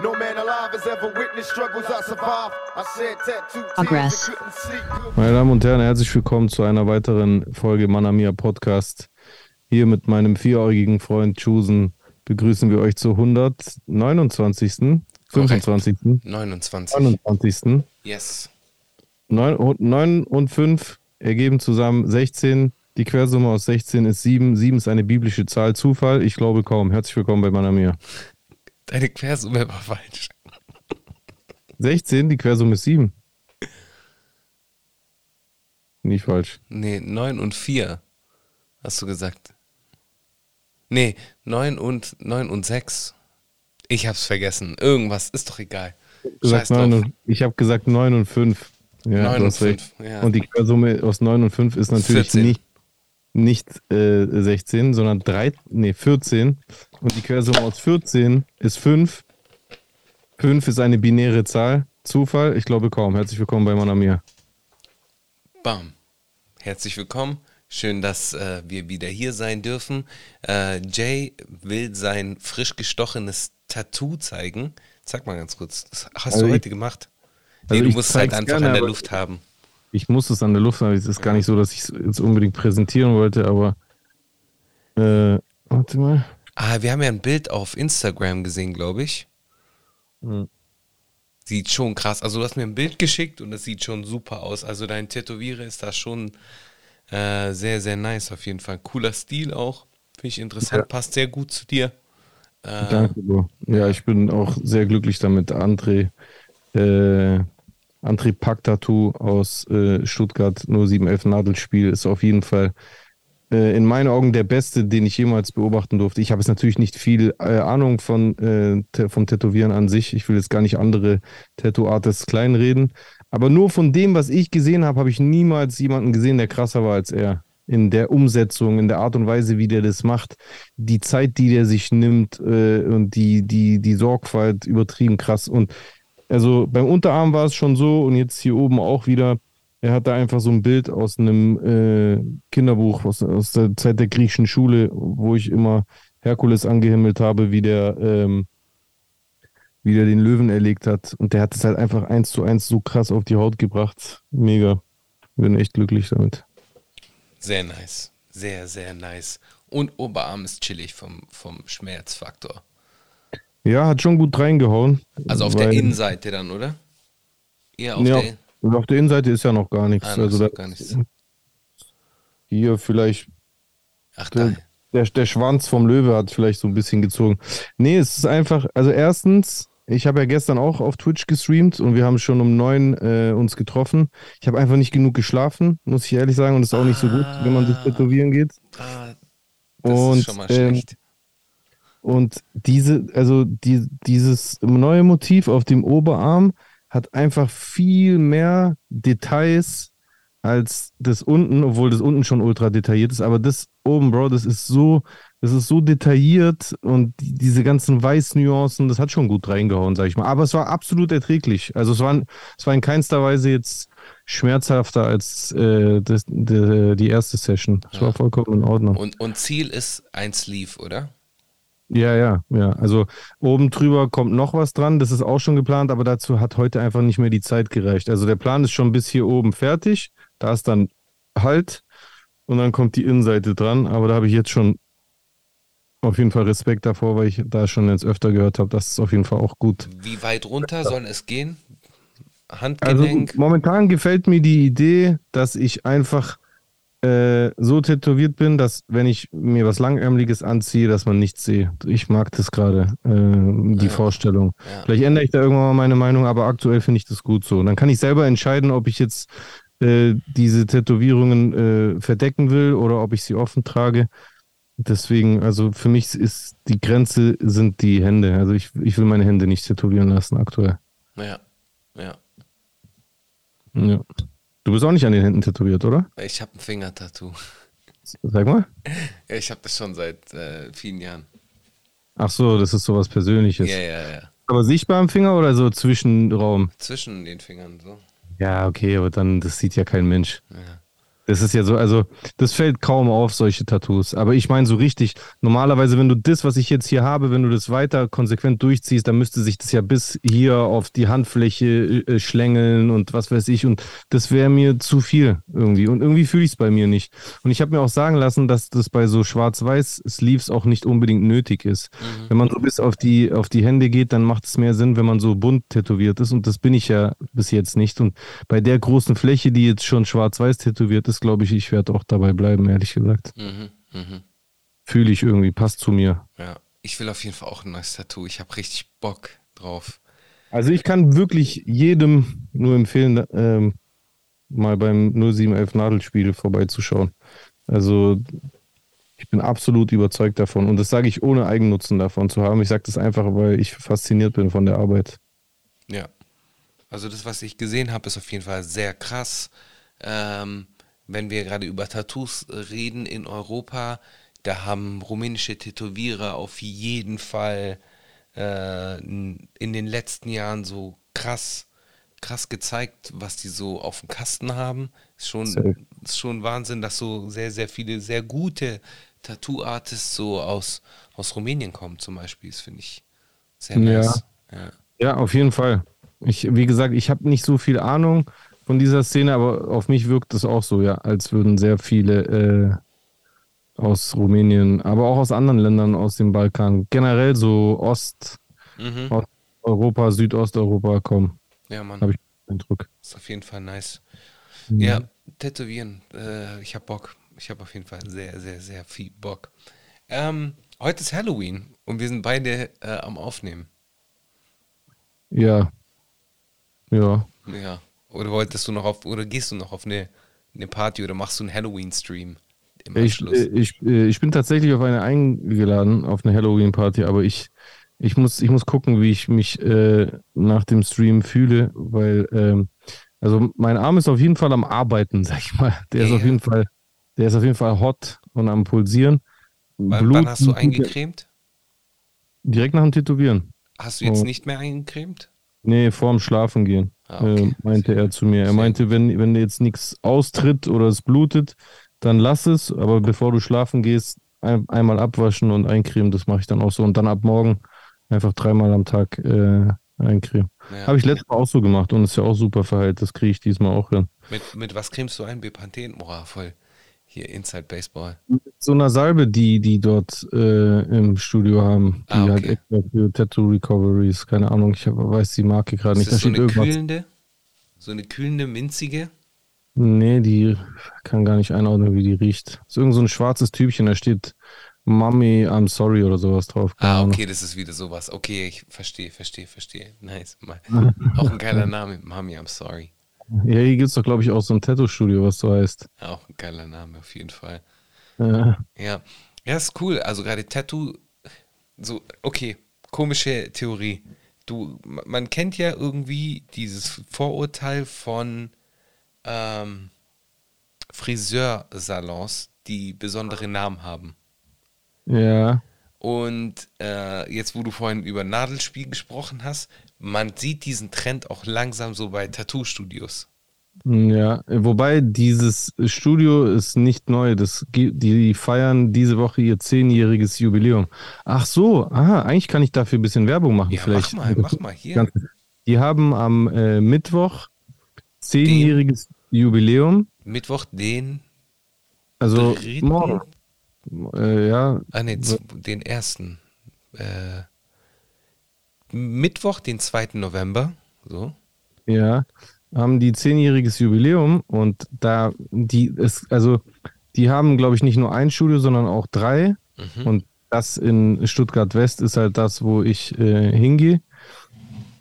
No man alive has ever witnessed struggles I survived. I said tattoo couldn't sleep. Meine Damen und Herren, herzlich willkommen zu einer weiteren Folge Manamia Podcast. Hier mit meinem vieräugigen Freund Chusen begrüßen wir euch zur 129. 25. 29. 29. Yes. 9, 9 und 5 ergeben zusammen 16. Die Quersumme aus 16 ist 7. 7 ist eine biblische Zahl. Zufall? Ich glaube kaum. Herzlich willkommen bei Manamia. Deine Quersumme war falsch. 16, die Quersumme ist 7. Nicht falsch. Nee, 9 und 4. Hast du gesagt. Nee, 9 und 9 und 6. Ich hab's vergessen. Irgendwas, ist doch egal. Gesagt Scheiß drauf. 9 und, ich habe gesagt 9 und 5. Ja, 9 du und hast recht. 5. Ja. Und die Quersumme aus 9 und 5 ist natürlich 14. nicht, nicht äh, 16, sondern 3, nee, 14. Und die Quersumme aus 14 ist 5. 5 ist eine binäre Zahl. Zufall? Ich glaube kaum. Herzlich willkommen bei Manamia. Bam. Herzlich willkommen. Schön, dass äh, wir wieder hier sein dürfen. Äh, Jay will sein frisch gestochenes Tattoo zeigen. Zeig mal ganz kurz. Das hast Also du ich- heute gemacht? Nee, also du ich musst es halt einfach gerne, an der Luft haben. Ich muss es an der Luft haben. Es ist gar nicht so, dass ich es jetzt unbedingt präsentieren wollte, aber. Äh, warte mal. Ah, wir haben ja ein Bild auf Instagram gesehen, glaube ich. Hm. Sieht schon krass. Also du hast mir ein Bild geschickt und es sieht schon super aus. Also dein Tätowierer ist da schon äh, sehr, sehr nice auf jeden Fall. Cooler Stil auch. Finde ich interessant. Ja. Passt sehr gut zu dir. Äh, Danke, Bro. Ja, ich bin auch sehr glücklich damit. André, äh, André Pack Tattoo aus äh, Stuttgart 0711 Nadelspiel ist auf jeden Fall äh, in meinen Augen der beste, den ich jemals beobachten durfte. Ich habe jetzt natürlich nicht viel äh, Ahnung von, äh, vom Tätowieren an sich. Ich will jetzt gar nicht andere Tattoo-Artists kleinreden. Aber nur von dem, was ich gesehen habe, habe ich niemals jemanden gesehen, der krasser war als er. In der Umsetzung, in der Art und Weise, wie der das macht, die Zeit, die der sich nimmt äh, und die, die, die Sorgfalt, übertrieben krass. Und also beim Unterarm war es schon so und jetzt hier oben auch wieder. Er hat da einfach so ein Bild aus einem äh, Kinderbuch aus, aus der Zeit der griechischen Schule, wo ich immer Herkules angehimmelt habe, wie der, ähm, wie der den Löwen erlegt hat. Und der hat es halt einfach eins zu eins so krass auf die Haut gebracht. Mega. Bin echt glücklich damit. sehr nice. Sehr, sehr nice. Und Oberarm ist chillig vom, vom Schmerzfaktor. Ja, hat schon gut reingehauen. Also auf der Innenseite dann, oder? Eher auf Nee, der auf, auf der Innenseite ist ja noch gar nichts. Ah, noch also so da, gar nichts. Hier vielleicht Ach, der, der, der Schwanz vom Löwe hat vielleicht so ein bisschen gezogen. Nee, es ist einfach, also erstens, ich habe ja gestern auch auf Twitch gestreamt und wir haben schon um neun äh, uns getroffen. Ich habe einfach nicht genug geschlafen, muss ich ehrlich sagen, und das ist auch nicht so gut, wenn man sich Ah. tätowieren geht. Ah, das Und, ist schon mal ähm, schlecht. Und diese, also die, dieses neue Motiv auf dem Oberarm hat einfach viel mehr Details als das unten, obwohl das unten schon ultra detailliert ist. Aber das oben, Bro, das ist so, das ist so detailliert und die, diese ganzen Weißnuancen, das hat schon gut reingehauen, sag ich mal. Aber es war absolut erträglich. Also es war, es war in keinster Weise jetzt schmerzhafter als äh, das, die, die erste Session. Es war vollkommen in Ordnung. Und, und Ziel ist ein Sleeve, oder? Ja, ja, ja. Also oben drüber kommt noch was dran, das ist auch schon geplant, aber dazu hat heute einfach nicht mehr die Zeit gereicht. Also der Plan ist schon bis hier oben fertig, da ist dann Halt und dann kommt die Innenseite dran, aber da habe ich jetzt schon auf jeden Fall Respekt davor, weil ich da schon jetzt öfter gehört habe, das ist auf jeden Fall auch gut. Wie weit runter soll es gehen? Also Handgelenk? momentan gefällt mir die Idee, dass ich einfach äh, so tätowiert bin, dass wenn ich mir was Langärmeliges anziehe, dass man nichts sehe. Ich mag das gerade, äh, die Ja. Vorstellung. Ja. Vielleicht ändere ich da irgendwann mal meine Meinung, aber aktuell finde ich das gut so. Und dann kann ich selber entscheiden, ob ich jetzt äh, diese Tätowierungen äh, verdecken will oder ob ich sie offen trage. Deswegen, also für mich ist die Grenze sind die Hände. Also ich, ich will meine Hände nicht tätowieren lassen aktuell. Ja, ja. Ja. Du bist auch nicht an den Händen tätowiert, oder? Ich habe ein Fingertattoo. Sag mal. Ich habe das schon seit äh, vielen Jahren. Ach so, das ist sowas Persönliches. Ja, ja, ja. Aber sichtbar am Finger oder so Zwischenraum? Zwischen den Fingern so. Ja, okay, aber dann, das sieht ja kein Mensch. Ja. Das ist ja so, also das fällt kaum auf, solche Tattoos. Aber ich meine so richtig, normalerweise, wenn du das, was ich jetzt hier habe, wenn du das weiter konsequent durchziehst, dann müsste sich das ja bis hier auf die Handfläche äh, schlängeln und was weiß ich. Und das wäre mir zu viel irgendwie. Und irgendwie fühle ich es bei mir nicht. Und ich habe mir auch sagen lassen, dass das bei so Schwarz-Weiß-Sleeves auch nicht unbedingt nötig ist. Mhm. Wenn man so bis auf die, auf die Hände geht, dann macht es mehr Sinn, wenn man so bunt tätowiert ist. Und das bin ich ja bis jetzt nicht. Und bei der großen Fläche, die jetzt schon schwarz-weiß tätowiert ist, glaube ich, ich werde auch dabei bleiben, ehrlich gesagt. Mhm, mh. Fühle ich irgendwie, passt zu mir. Ja, ich will auf jeden Fall auch ein neues Tattoo. Ich habe richtig Bock drauf. Also ich kann wirklich jedem nur empfehlen, ähm, mal beim 0711 Nadelspiel vorbeizuschauen. Also ich bin absolut überzeugt davon und das sage ich ohne Eigennutzen davon zu haben. Ich sage das einfach, weil ich fasziniert bin von der Arbeit. Ja, also das, was ich gesehen habe, ist auf jeden Fall sehr krass. Ähm, wenn wir gerade über Tattoos reden in Europa, da haben rumänische Tätowierer auf jeden Fall äh, in den letzten Jahren so krass, krass gezeigt, was die so auf dem Kasten haben. Ist schon, ist schon Wahnsinn, dass so sehr, sehr viele sehr gute Tattoo-Artists so aus, aus Rumänien kommen, zum Beispiel. Das finde ich sehr nice. Ja. ja. ja, auf jeden Fall. Ich, wie gesagt, ich habe nicht so viel Ahnung von dieser Szene, aber auf mich wirkt es auch so, ja, als würden sehr viele äh, aus Rumänien, aber auch aus anderen Ländern aus dem Balkan, generell so Ost, mhm. Europa, Südosteuropa kommen. Ja, Mann. Habe ich den Eindruck. Ist auf jeden Fall nice. Mhm. Ja, tätowieren. Äh, ich habe Bock. Ich habe auf jeden Fall sehr, sehr, sehr viel Bock. Ähm, heute ist Halloween und wir sind beide äh, am Aufnehmen. Ja. Ja. Ja. Oder wolltest du noch auf, oder gehst du noch auf eine, eine Party oder machst du einen Halloween-Stream? Ich, ich, ich bin tatsächlich auf eine eingeladen, auf eine Halloween-Party, aber ich, ich, muss, ich muss gucken, wie ich mich äh, nach dem Stream fühle, weil, ähm, also mein Arm ist auf jeden Fall am Arbeiten, sag ich mal. Der yeah. ist auf jeden Fall, der ist auf jeden Fall hot und am Pulsieren. Wann, wann hast du eingecremt? Direkt nach dem Tätowieren. Hast du jetzt oh. nicht mehr eingecremt? Nee, vorm Schlafen gehen, ah, okay. äh, meinte er zu mir. Er meinte, wenn, wenn jetzt nichts austritt oder es blutet, dann lass es, aber bevor du schlafen gehst, ein, einmal abwaschen und eincremen, das mache ich dann auch so. Und dann ab morgen einfach dreimal am Tag äh, eincremen. Ja. Habe ich letztes Mal auch so gemacht und ist ja auch super verheilt. Das kriege ich diesmal auch hin. Mit, mit was cremst du ein? Bepanthen? Boah, voll. Hier Inside Baseball. Mit so einer Salbe, die die dort äh, im Studio haben, die ah, okay. halt extra für Tattoo Recoveries, keine Ahnung, ich weiß die Marke gerade nicht. Ist das so eine irgendwas. kühlende? So eine kühlende, minzige? Nee, die kann gar nicht einordnen, wie die riecht. Das ist irgend so ein schwarzes Tübchen, da steht Mommy, I'm sorry oder sowas drauf. Ah, okay, das ist wieder sowas. Okay, ich verstehe, verstehe, verstehe. Nice. Auch ein geiler Name, Mommy, I'm sorry. Ja, hier gibt es doch, glaube ich, auch so ein Tattoo-Studio, was so heißt. Auch ein geiler Name, auf jeden Fall. Ja. Ja, ja ist cool. Also gerade Tattoo, so, okay, komische Theorie. Du, man kennt ja irgendwie dieses Vorurteil von ähm, Friseursalons, die besondere Namen haben. Ja. Und äh, jetzt, wo du vorhin über Nadelspiel gesprochen hast, man sieht diesen Trend auch langsam so bei Tattoo-Studios. Ja, wobei dieses Studio ist nicht neu. Das, die feiern diese Woche ihr zehnjähriges Jubiläum. Ach so, aha, eigentlich kann ich dafür ein bisschen Werbung machen. Ja, vielleicht. mach mal, mach mal hier. Die haben am äh, Mittwoch zehnjähriges Jubiläum. Mittwoch den. Also morgen. Äh, ja. Ah, nee, den ersten. Äh, Mittwoch, den 2. November. So. Ja, haben die zehnjähriges Jubiläum und da die ist, also die haben, glaube ich, nicht nur ein Studio, sondern auch drei. Mhm. Und das in Stuttgart West ist halt das, wo ich äh, hingehe,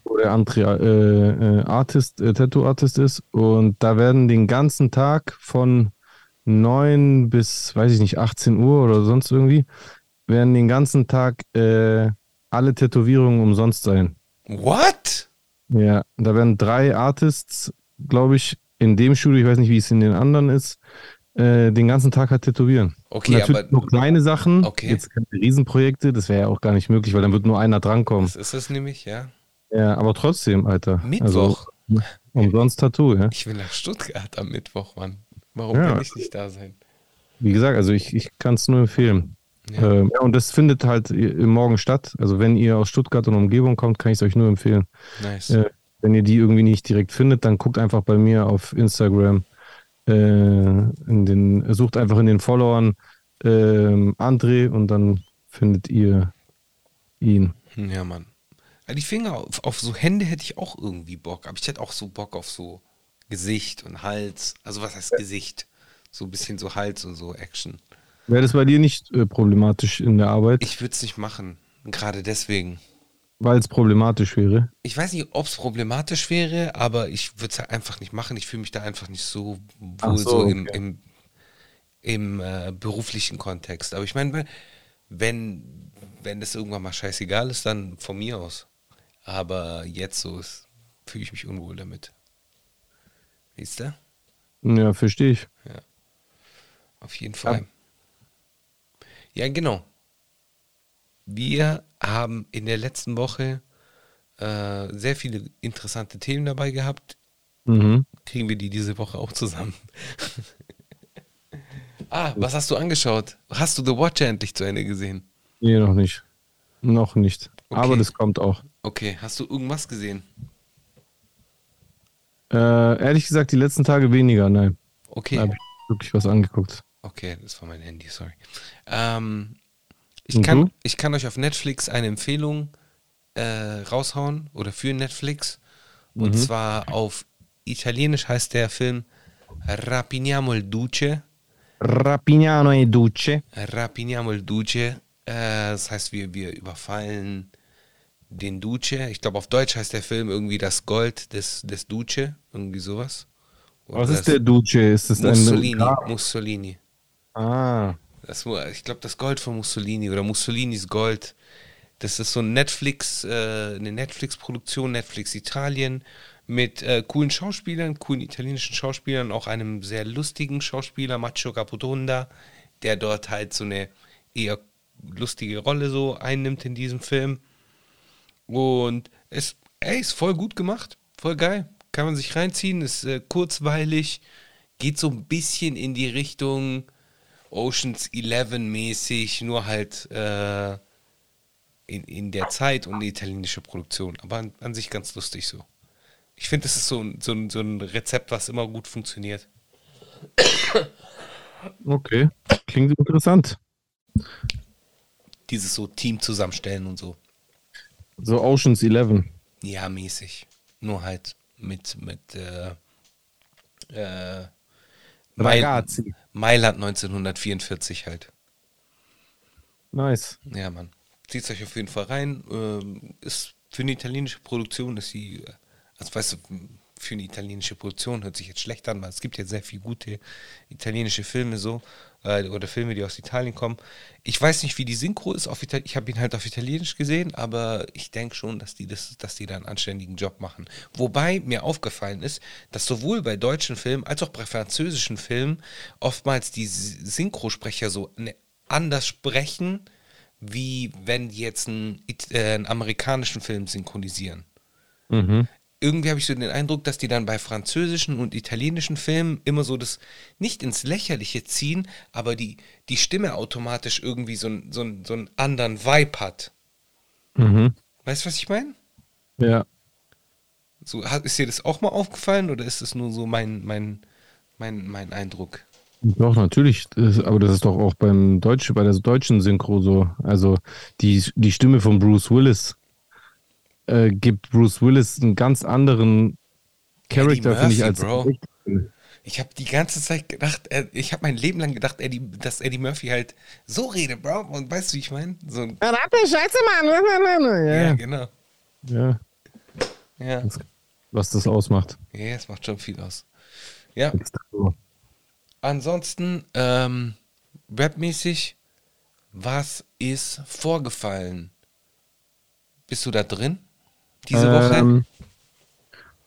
wo der André äh, äh, Artist, äh, Tattoo-Artist ist. Und da werden den ganzen Tag von 9 bis, weiß ich nicht, 18 Uhr oder sonst irgendwie, werden den ganzen Tag äh, alle Tätowierungen umsonst sein. What? Ja, da werden drei Artists, glaube ich, in dem Studio, ich weiß nicht, wie es in den anderen ist, äh, den ganzen Tag halt tätowieren. Okay, Und natürlich aber. Nur kleine Sachen, okay. jetzt keine Riesenprojekte, das wäre ja auch gar nicht möglich, weil dann wird nur einer drankommen. Das ist es nämlich, ja. Ja, aber trotzdem, Alter. Mittwoch. Also, umsonst Tattoo, ja. Ich will nach Stuttgart am Mittwoch, Mann. Warum Ja. kann ich nicht da sein? Wie gesagt, also ich, ich kann es nur empfehlen. Ja. Ähm, ja, und das findet halt im Morgen statt. Also wenn ihr aus Stuttgart und Umgebung kommt, kann ich es euch nur empfehlen. Nice. Äh, wenn ihr die irgendwie nicht direkt findet, dann guckt einfach bei mir auf Instagram, äh, in den, sucht einfach in den Followern ähm, André und dann findet ihr ihn. Ja, Mann. Die Finger auf, auf so Hände hätte ich auch irgendwie Bock. Aber ich hätte auch so Bock auf so Gesicht und Hals. Also was heißt Gesicht? So ein bisschen so Hals und so Action. Wäre das bei dir nicht äh, problematisch in der Arbeit, Ich würde es nicht machen. Gerade deswegen. weil es problematisch wäre? Ich weiß nicht, ob es problematisch wäre, aber ich würde es halt einfach nicht machen. Ich fühle mich da einfach nicht so wohl so, so, im, okay. im, im äh, beruflichen Kontext. Aber ich meine, wenn- wenn, das irgendwann mal scheißegal ist, dann von mir aus. Aber jetzt so fühle ich mich unwohl damit. Siehst du? Ja, verstehe ich. Auf jeden Fall. Ja, genau. Wir haben in der letzten Woche äh, sehr viele interessante Themen dabei gehabt. Mhm. Kriegen wir die diese Woche auch zusammen? ah, was hast du angeschaut? Hast du The Watcher endlich zu Ende gesehen? Nee, noch nicht. Noch nicht. Okay. Aber das kommt auch. Okay, hast du irgendwas gesehen? Äh, ehrlich gesagt, die letzten Tage weniger, nein. Da Okay, habe ich wirklich was angeguckt. okay, das war mein Handy, sorry. Ähm, ich, kann, du? ich kann euch auf Netflix eine Empfehlung äh, raushauen oder für Netflix. Und Mhm. zwar auf Italienisch heißt der Film Rapiniamo il Duce. Rapignano e Duce. Rapiniamo il Duce. Äh, das heißt, wir, wir überfallen den Duce. Ich glaube, auf Deutsch heißt der Film irgendwie das Gold des, des Duce. Irgendwie sowas. Oder Was ist der Duce? Ist das Mussolini. ein. Mussolini. Ah, Das, ich glaube, das Gold von Mussolini oder Mussolinis Gold. Das ist so ein Netflix, äh, eine Netflix-Produktion, Netflix Italien, mit äh, coolen Schauspielern, coolen italienischen Schauspielern, auch einem sehr lustigen Schauspieler, Macho Capotonda, der dort halt so eine eher lustige Rolle so einnimmt in diesem Film. Und es, ey, ist voll gut gemacht, voll geil. Kann man sich reinziehen, ist äh, kurzweilig, geht so ein bisschen in die Richtung Oceans 11 mäßig, nur halt äh, in, in der Zeit und eine italienische Produktion. Aber an, an sich ganz lustig so. Ich finde, das ist so, ein- so, ein- so ein Rezept, was immer gut funktioniert. okay. Klingt interessant. Dieses so Team zusammenstellen und so. So Oceans 11. Ja, mäßig. Nur halt mit, mit äh, äh, Ragazzi. Mailand 1944 halt. Nice. Ja, Mann. Zieht euch auf jeden Fall rein. Ähm, ist für eine italienische Produktion ist sie, also weißt du, für eine italienische Produktion hört sich jetzt schlecht an, weil es gibt ja sehr viele gute italienische Filme so äh, oder Filme, die aus Italien kommen. Ich weiß nicht, wie die Synchro ist. Auf ich habe ihn halt auf Italienisch gesehen, aber ich denke schon, dass die, das, dass die da einen anständigen Job machen. Wobei mir aufgefallen ist, dass sowohl bei deutschen Filmen als auch bei französischen Filmen oftmals die Synchrosprecher so ne, anders sprechen, wie wenn die jetzt einen, äh, einen amerikanischen Film synchronisieren Mhm. Irgendwie habe ich so den Eindruck, dass die dann bei französischen und italienischen Filmen immer so das nicht ins Lächerliche ziehen, aber die, die Stimme automatisch irgendwie so, ein- so, ein- so einen anderen Vibe hat. Mhm. Weißt du, was ich meine? Ja. So, ist dir das auch mal aufgefallen oder ist das nur so mein, mein, mein, mein Eindruck? Doch, natürlich. Das- Aber das ist doch auch beim Deutschen, bei der deutschen Synchro so. Also die, die Stimme von Bruce Willis äh, gibt Bruce Willis einen ganz anderen Charakter, finde ich, Murphy, als Bro. Ich habe die ganze Zeit gedacht, äh, ich habe mein Leben lang gedacht, Eddie, dass Eddie Murphy halt so redet, Bro. Und weißt du, wie ich meine? So ein, Scheiße, Mann. ja. Ja, genau. ja, Ja. was das ausmacht. ja, es macht schon viel aus. Ja. So. Ansonsten, ähm, rapmäßig, was ist vorgefallen? Bist du da drin? Diese Woche? Ähm,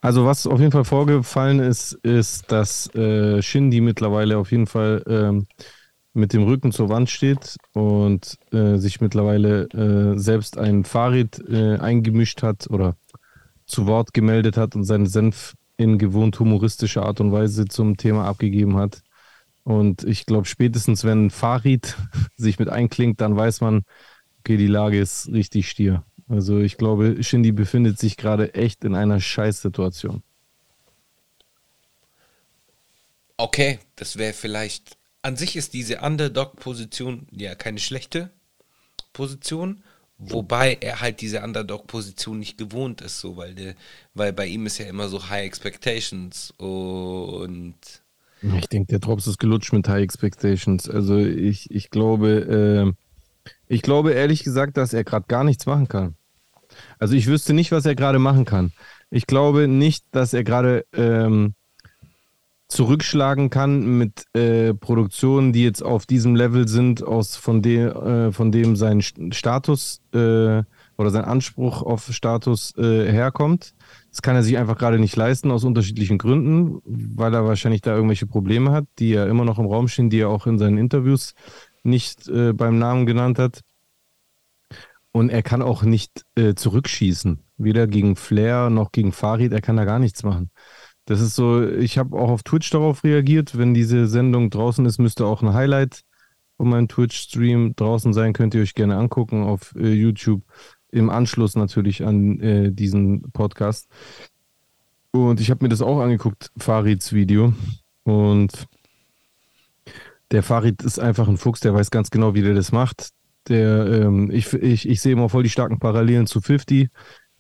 also was auf jeden Fall vorgefallen ist, ist, dass äh, Shindy mittlerweile auf jeden Fall ähm, mit dem Rücken zur Wand steht und äh, sich mittlerweile äh, selbst ein Fahrrad äh, eingemischt hat oder zu Wort gemeldet hat und seinen Senf in gewohnt humoristischer Art und Weise zum Thema abgegeben hat. Und ich glaube, spätestens wenn Farid sich mit einklingt, dann weiß man, okay, die Lage ist richtig stier. Also ich glaube, Shindy befindet sich gerade echt in einer Scheißsituation. Okay, das wäre vielleicht. An sich ist diese Underdog-Position ja keine schlechte Position, wobei er halt diese Underdog-Position nicht gewohnt ist, so, weil, der, weil bei ihm ist ja immer so High Expectations und. Ich denke, der Drops ist gelutscht mit High Expectations. Also ich, ich glaube, äh, ich glaube ehrlich gesagt, dass er gerade gar nichts machen kann. Also ich wüsste nicht, was er gerade machen kann. Ich glaube nicht, dass er gerade ähm, zurückschlagen kann mit äh, Produktionen, die jetzt auf diesem Level sind, aus von, de, äh, von dem sein Status äh, oder sein Anspruch auf Status äh, herkommt. Das kann er sich einfach gerade nicht leisten, aus unterschiedlichen Gründen, weil er wahrscheinlich da irgendwelche Probleme hat, die ja immer noch im Raum stehen, die er auch in seinen Interviews nicht äh, beim Namen genannt hat. Und er kann auch nicht äh, zurückschießen, weder gegen Flair noch gegen Farid, er kann da gar nichts machen. Das ist so, ich habe auch auf Twitch darauf reagiert. Wenn diese Sendung draußen ist, müsste auch ein Highlight von meinem Twitch-Stream draußen sein. Könnt ihr euch gerne angucken auf äh, YouTube. Im Anschluss natürlich an äh, diesen Podcast. Und ich habe mir das auch angeguckt, Farids Video. Und der Farid ist einfach ein Fuchs, der weiß ganz genau, wie der das macht. Der, ähm, ich, ich, ich sehe immer voll die starken Parallelen zu 50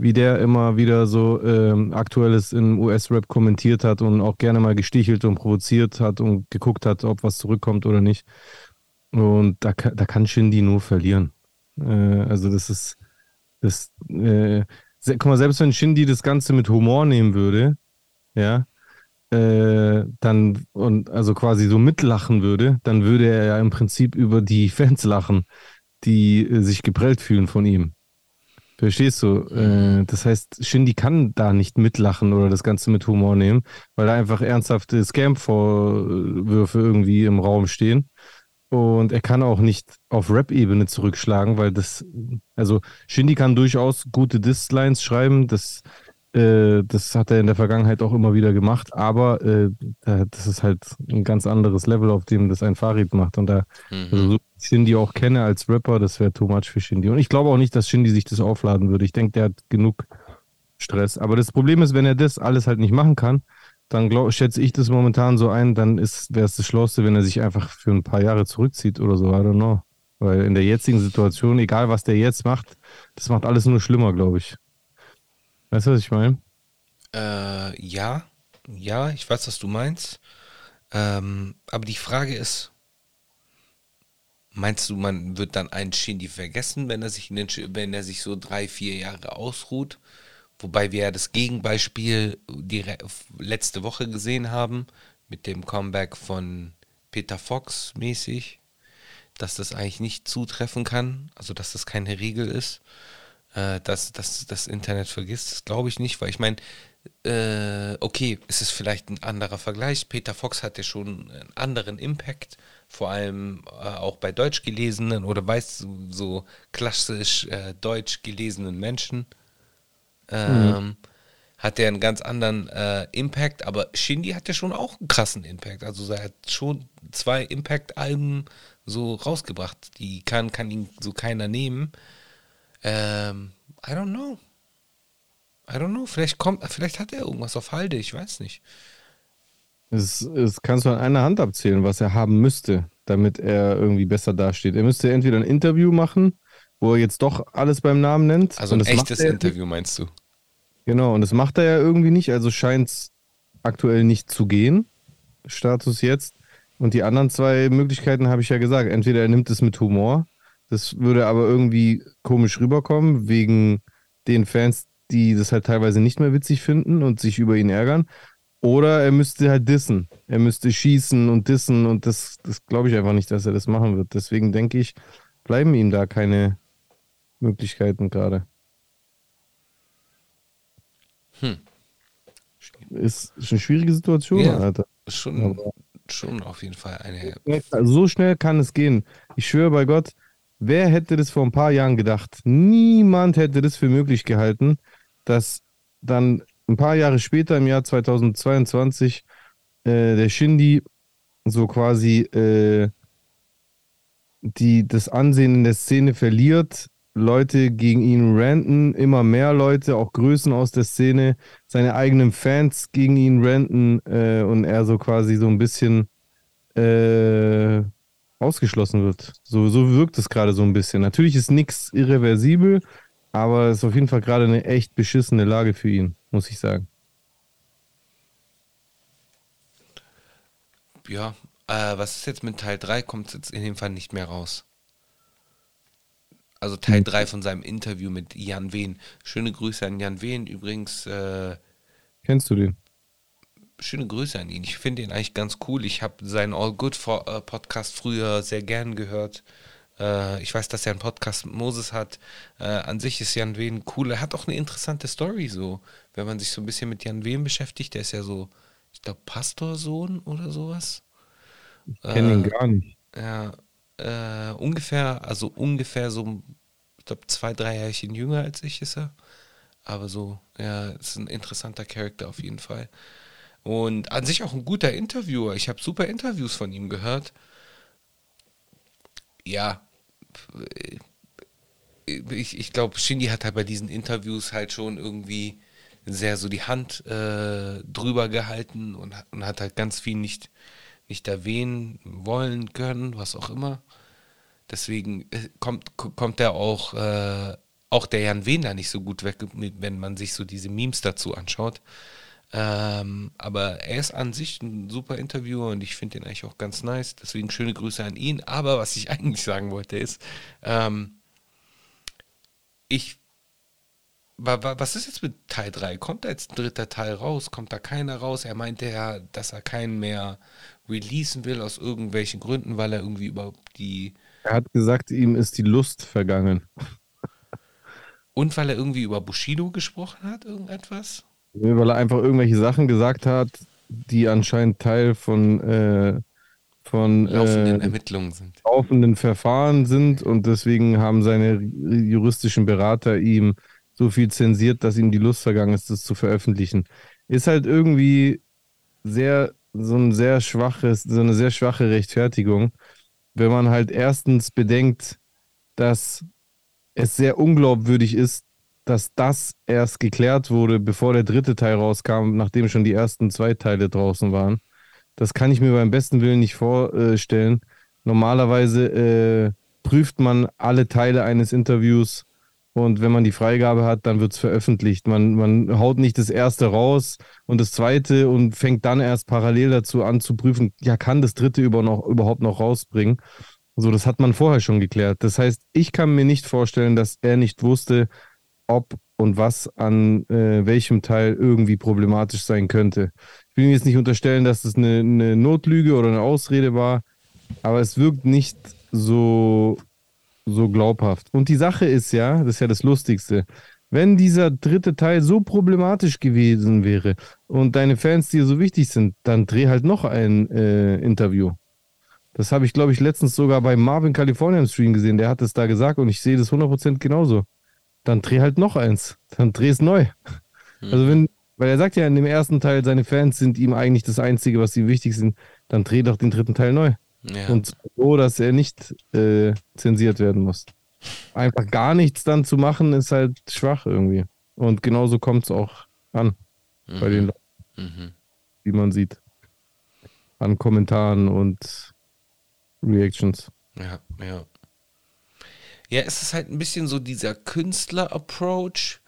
wie der immer wieder so ähm, Aktuelles in US-Rap kommentiert hat und auch gerne mal gestichelt und provoziert hat und geguckt hat, ob was zurückkommt oder nicht. Und da, da kann Shindy nur verlieren. Äh, also das ist, das, äh, guck mal, selbst wenn Shindy das Ganze mit Humor nehmen würde, ja, äh, dann und also quasi so mitlachen würde, dann würde er ja im Prinzip über die Fans lachen, die äh, sich geprellt fühlen von ihm. Verstehst du? Äh, das heißt, Shindy kann da nicht mitlachen oder das Ganze mit Humor nehmen, weil da einfach ernsthafte Scam-Vorwürfe irgendwie im Raum stehen. Und er kann auch nicht auf Rap-Ebene zurückschlagen, weil das, also Shindy kann durchaus gute Diss-Lines schreiben, das, äh, das hat er in der Vergangenheit auch immer wieder gemacht, aber äh, das ist halt ein ganz anderes Level, auf dem das ein Farid macht. Und da, mhm. also so Shindy auch kenne als Rapper, das wäre too much für Shindy. Und ich glaube auch nicht, dass Shindy sich das aufladen würde. Ich denke, der hat genug Stress. Aber das Problem ist, wenn er das alles halt nicht machen kann, dann glaub, schätze ich das momentan so ein, dann wäre es das Schlauste, wenn er sich einfach für ein paar Jahre zurückzieht oder so. I don't know. Weil in der jetzigen Situation, egal was der jetzt macht, das macht alles nur schlimmer, glaube ich. Weißt du, was ich meine? Äh, ja, ja, ich weiß, was du meinst. Ähm, aber die Frage ist, Meinst du, man wird dann einen Shindy vergessen, wenn er sich, wenn er sich so drei, vier Jahre ausruht? Wobei wir ja das Gegenbeispiel die letzte Woche gesehen haben mit dem Comeback von Peter Fox mäßig, dass das eigentlich nicht zutreffen kann, also dass das keine Regel ist, äh, dass, dass das Internet vergisst, das glaube ich nicht, weil ich meine, äh, okay, es ist vielleicht ein anderer Vergleich. Peter Fox hat ja schon einen anderen Impact vor allem äh, auch bei deutsch gelesenen oder weißt du, so klassisch äh, deutsch gelesenen Menschen, ähm, mhm. hat er einen ganz anderen äh, Impact, aber Shindy hat ja schon auch einen krassen Impact. Also er hat schon zwei Impact-Alben so rausgebracht. Die kann, kann ihn so keiner nehmen. Ähm, I don't know. I don't know. Vielleicht kommt, vielleicht hat er irgendwas auf Halde, ich weiß nicht. Das, das kannst du an einer Hand abzählen, was er haben müsste, damit er irgendwie besser dasteht. Er müsste entweder ein Interview machen, wo er jetzt doch alles beim Namen nennt. Also ein echtes Interview, meinst du? Genau, und das macht er ja irgendwie nicht, also scheint es aktuell nicht zu gehen. Status jetzt. Und die anderen zwei Möglichkeiten habe ich ja gesagt. Entweder er nimmt es mit Humor, das würde aber irgendwie komisch rüberkommen, wegen den Fans, die das halt teilweise nicht mehr witzig finden und sich über ihn ärgern. Oder er müsste halt dissen. Er müsste schießen und dissen und das, das glaube ich einfach nicht, dass er das machen wird. Deswegen denke ich, bleiben ihm da keine Möglichkeiten gerade. Hm. Ist, ist eine schwierige Situation, ja, Alter. Schon, schon auf jeden Fall eine. So schnell kann es gehen. Ich schwöre bei Gott, wer hätte das vor ein paar Jahren gedacht? Niemand hätte das für möglich gehalten, dass dann ein paar Jahre später, im Jahr 2022, äh, der Shindy so quasi äh, die, das Ansehen in der Szene verliert, Leute gegen ihn ranten, immer mehr Leute, auch Größen aus der Szene, seine eigenen Fans gegen ihn ranten äh, und er so quasi so ein bisschen äh, ausgeschlossen wird. So, so wirkt es gerade so ein bisschen. Natürlich ist nichts irreversibel, aber es ist auf jeden Fall gerade eine echt beschissene Lage für ihn, muss ich sagen. Ja, äh, was ist jetzt mit Teil 3? Kommt jetzt in dem Fall nicht mehr raus. Also Teil 3 von seinem Interview mit Jan Wehn. Schöne Grüße an Jan Wehn. Übrigens, äh, Kennst du den? Schöne Grüße an ihn. Ich finde ihn eigentlich ganz cool. Ich habe seinen All Good For, äh, Podcast früher sehr gern gehört. Äh, ich weiß, dass er einen Podcast mit Moses hat. Äh, an sich ist Jan Wehn cool. Er hat auch eine interessante Story so, wenn man sich so ein bisschen mit Jan Wehn beschäftigt. Der ist ja so, ich glaube, Pastorsohn oder sowas. Ich kenne ihn Äh, gar nicht. Ja, äh, ungefähr, also ungefähr so, ich glaube, zwei, drei Jährchen jünger als ich ist er. Aber so, ja, ist ein interessanter Charakter auf jeden Fall. Und an sich auch ein guter Interviewer. Ich habe super Interviews von ihm gehört. Ja, ich, ich glaube, Shindy hat halt bei diesen Interviews halt schon irgendwie sehr so die Hand äh, drüber gehalten und, hat- und hat halt ganz viel nicht, nicht erwähnen wollen können, was auch immer. Deswegen äh, kommt, ko- kommt er auch, äh, auch der Jan Wehn nicht so gut weg, wenn man sich so diese Memes dazu anschaut. Ähm, aber er ist an sich ein super Interviewer und ich finde ihn eigentlich auch ganz nice. Deswegen schöne Grüße an ihn. Aber was ich eigentlich sagen wollte ist, ähm, ich. wa- wa- Was ist jetzt mit Teil 3? Kommt da jetzt ein dritter Teil raus? Kommt da keiner raus? Er meinte ja, dass er keinen mehr releasen will, aus irgendwelchen Gründen, weil er irgendwie über die. Er hat gesagt, ihm ist die Lust vergangen. Und weil er irgendwie über Bushido gesprochen hat, irgendetwas? Weil er einfach irgendwelche Sachen gesagt hat, die anscheinend Teil von, äh, von Laufenden äh, Ermittlungen sind. laufenden Verfahren sind und deswegen haben seine juristischen Berater ihm so viel zensiert, dass ihm die Lust vergangen ist, das zu veröffentlichen. Ist halt irgendwie sehr, so ein sehr schwaches, so eine sehr schwache Rechtfertigung, wenn man halt erstens bedenkt, dass es sehr unglaubwürdig ist, dass das erst geklärt wurde, bevor der dritte Teil rauskam, nachdem schon die ersten zwei Teile draußen waren. Das kann ich mir beim besten Willen nicht vorstellen. Normalerweise äh, prüft man alle Teile eines Interviews und wenn man die Freigabe hat, dann wird es veröffentlicht. Man, man haut nicht das erste raus und das zweite und fängt dann erst parallel dazu an zu prüfen, ja, kann das dritte über noch, überhaupt noch rausbringen. So, das hat man vorher schon geklärt. Das heißt, ich kann mir nicht vorstellen, dass er nicht wusste, ob und was an äh, welchem Teil irgendwie problematisch sein könnte. Ich will jetzt nicht unterstellen, dass das eine, eine Notlüge oder eine Ausrede war, aber es wirkt nicht so, so glaubhaft. Und die Sache ist ja, das ist ja das Lustigste, wenn dieser dritte Teil so problematisch gewesen wäre und deine Fans dir so wichtig sind, dann dreh halt noch ein äh, Interview. Das habe ich, glaube ich, letztens sogar bei Marvin California im Stream gesehen. Der hat es da gesagt und ich sehe das 100% genauso. Dann dreh halt noch eins. Dann dreh es neu. Also wenn, weil er sagt ja in dem ersten Teil, seine Fans sind ihm eigentlich das Einzige, was ihm wichtig sind, dann dreh doch den dritten Teil neu. Ja. Und so, dass er nicht äh, zensiert werden muss. Einfach gar nichts dann zu machen, ist halt schwach irgendwie. Und genauso kommt es auch an bei den Leuten, Mhm. wie man sieht. An Kommentaren und Reactions. Ja, ja. Ja, es ist halt ein bisschen so dieser Künstler-Approach,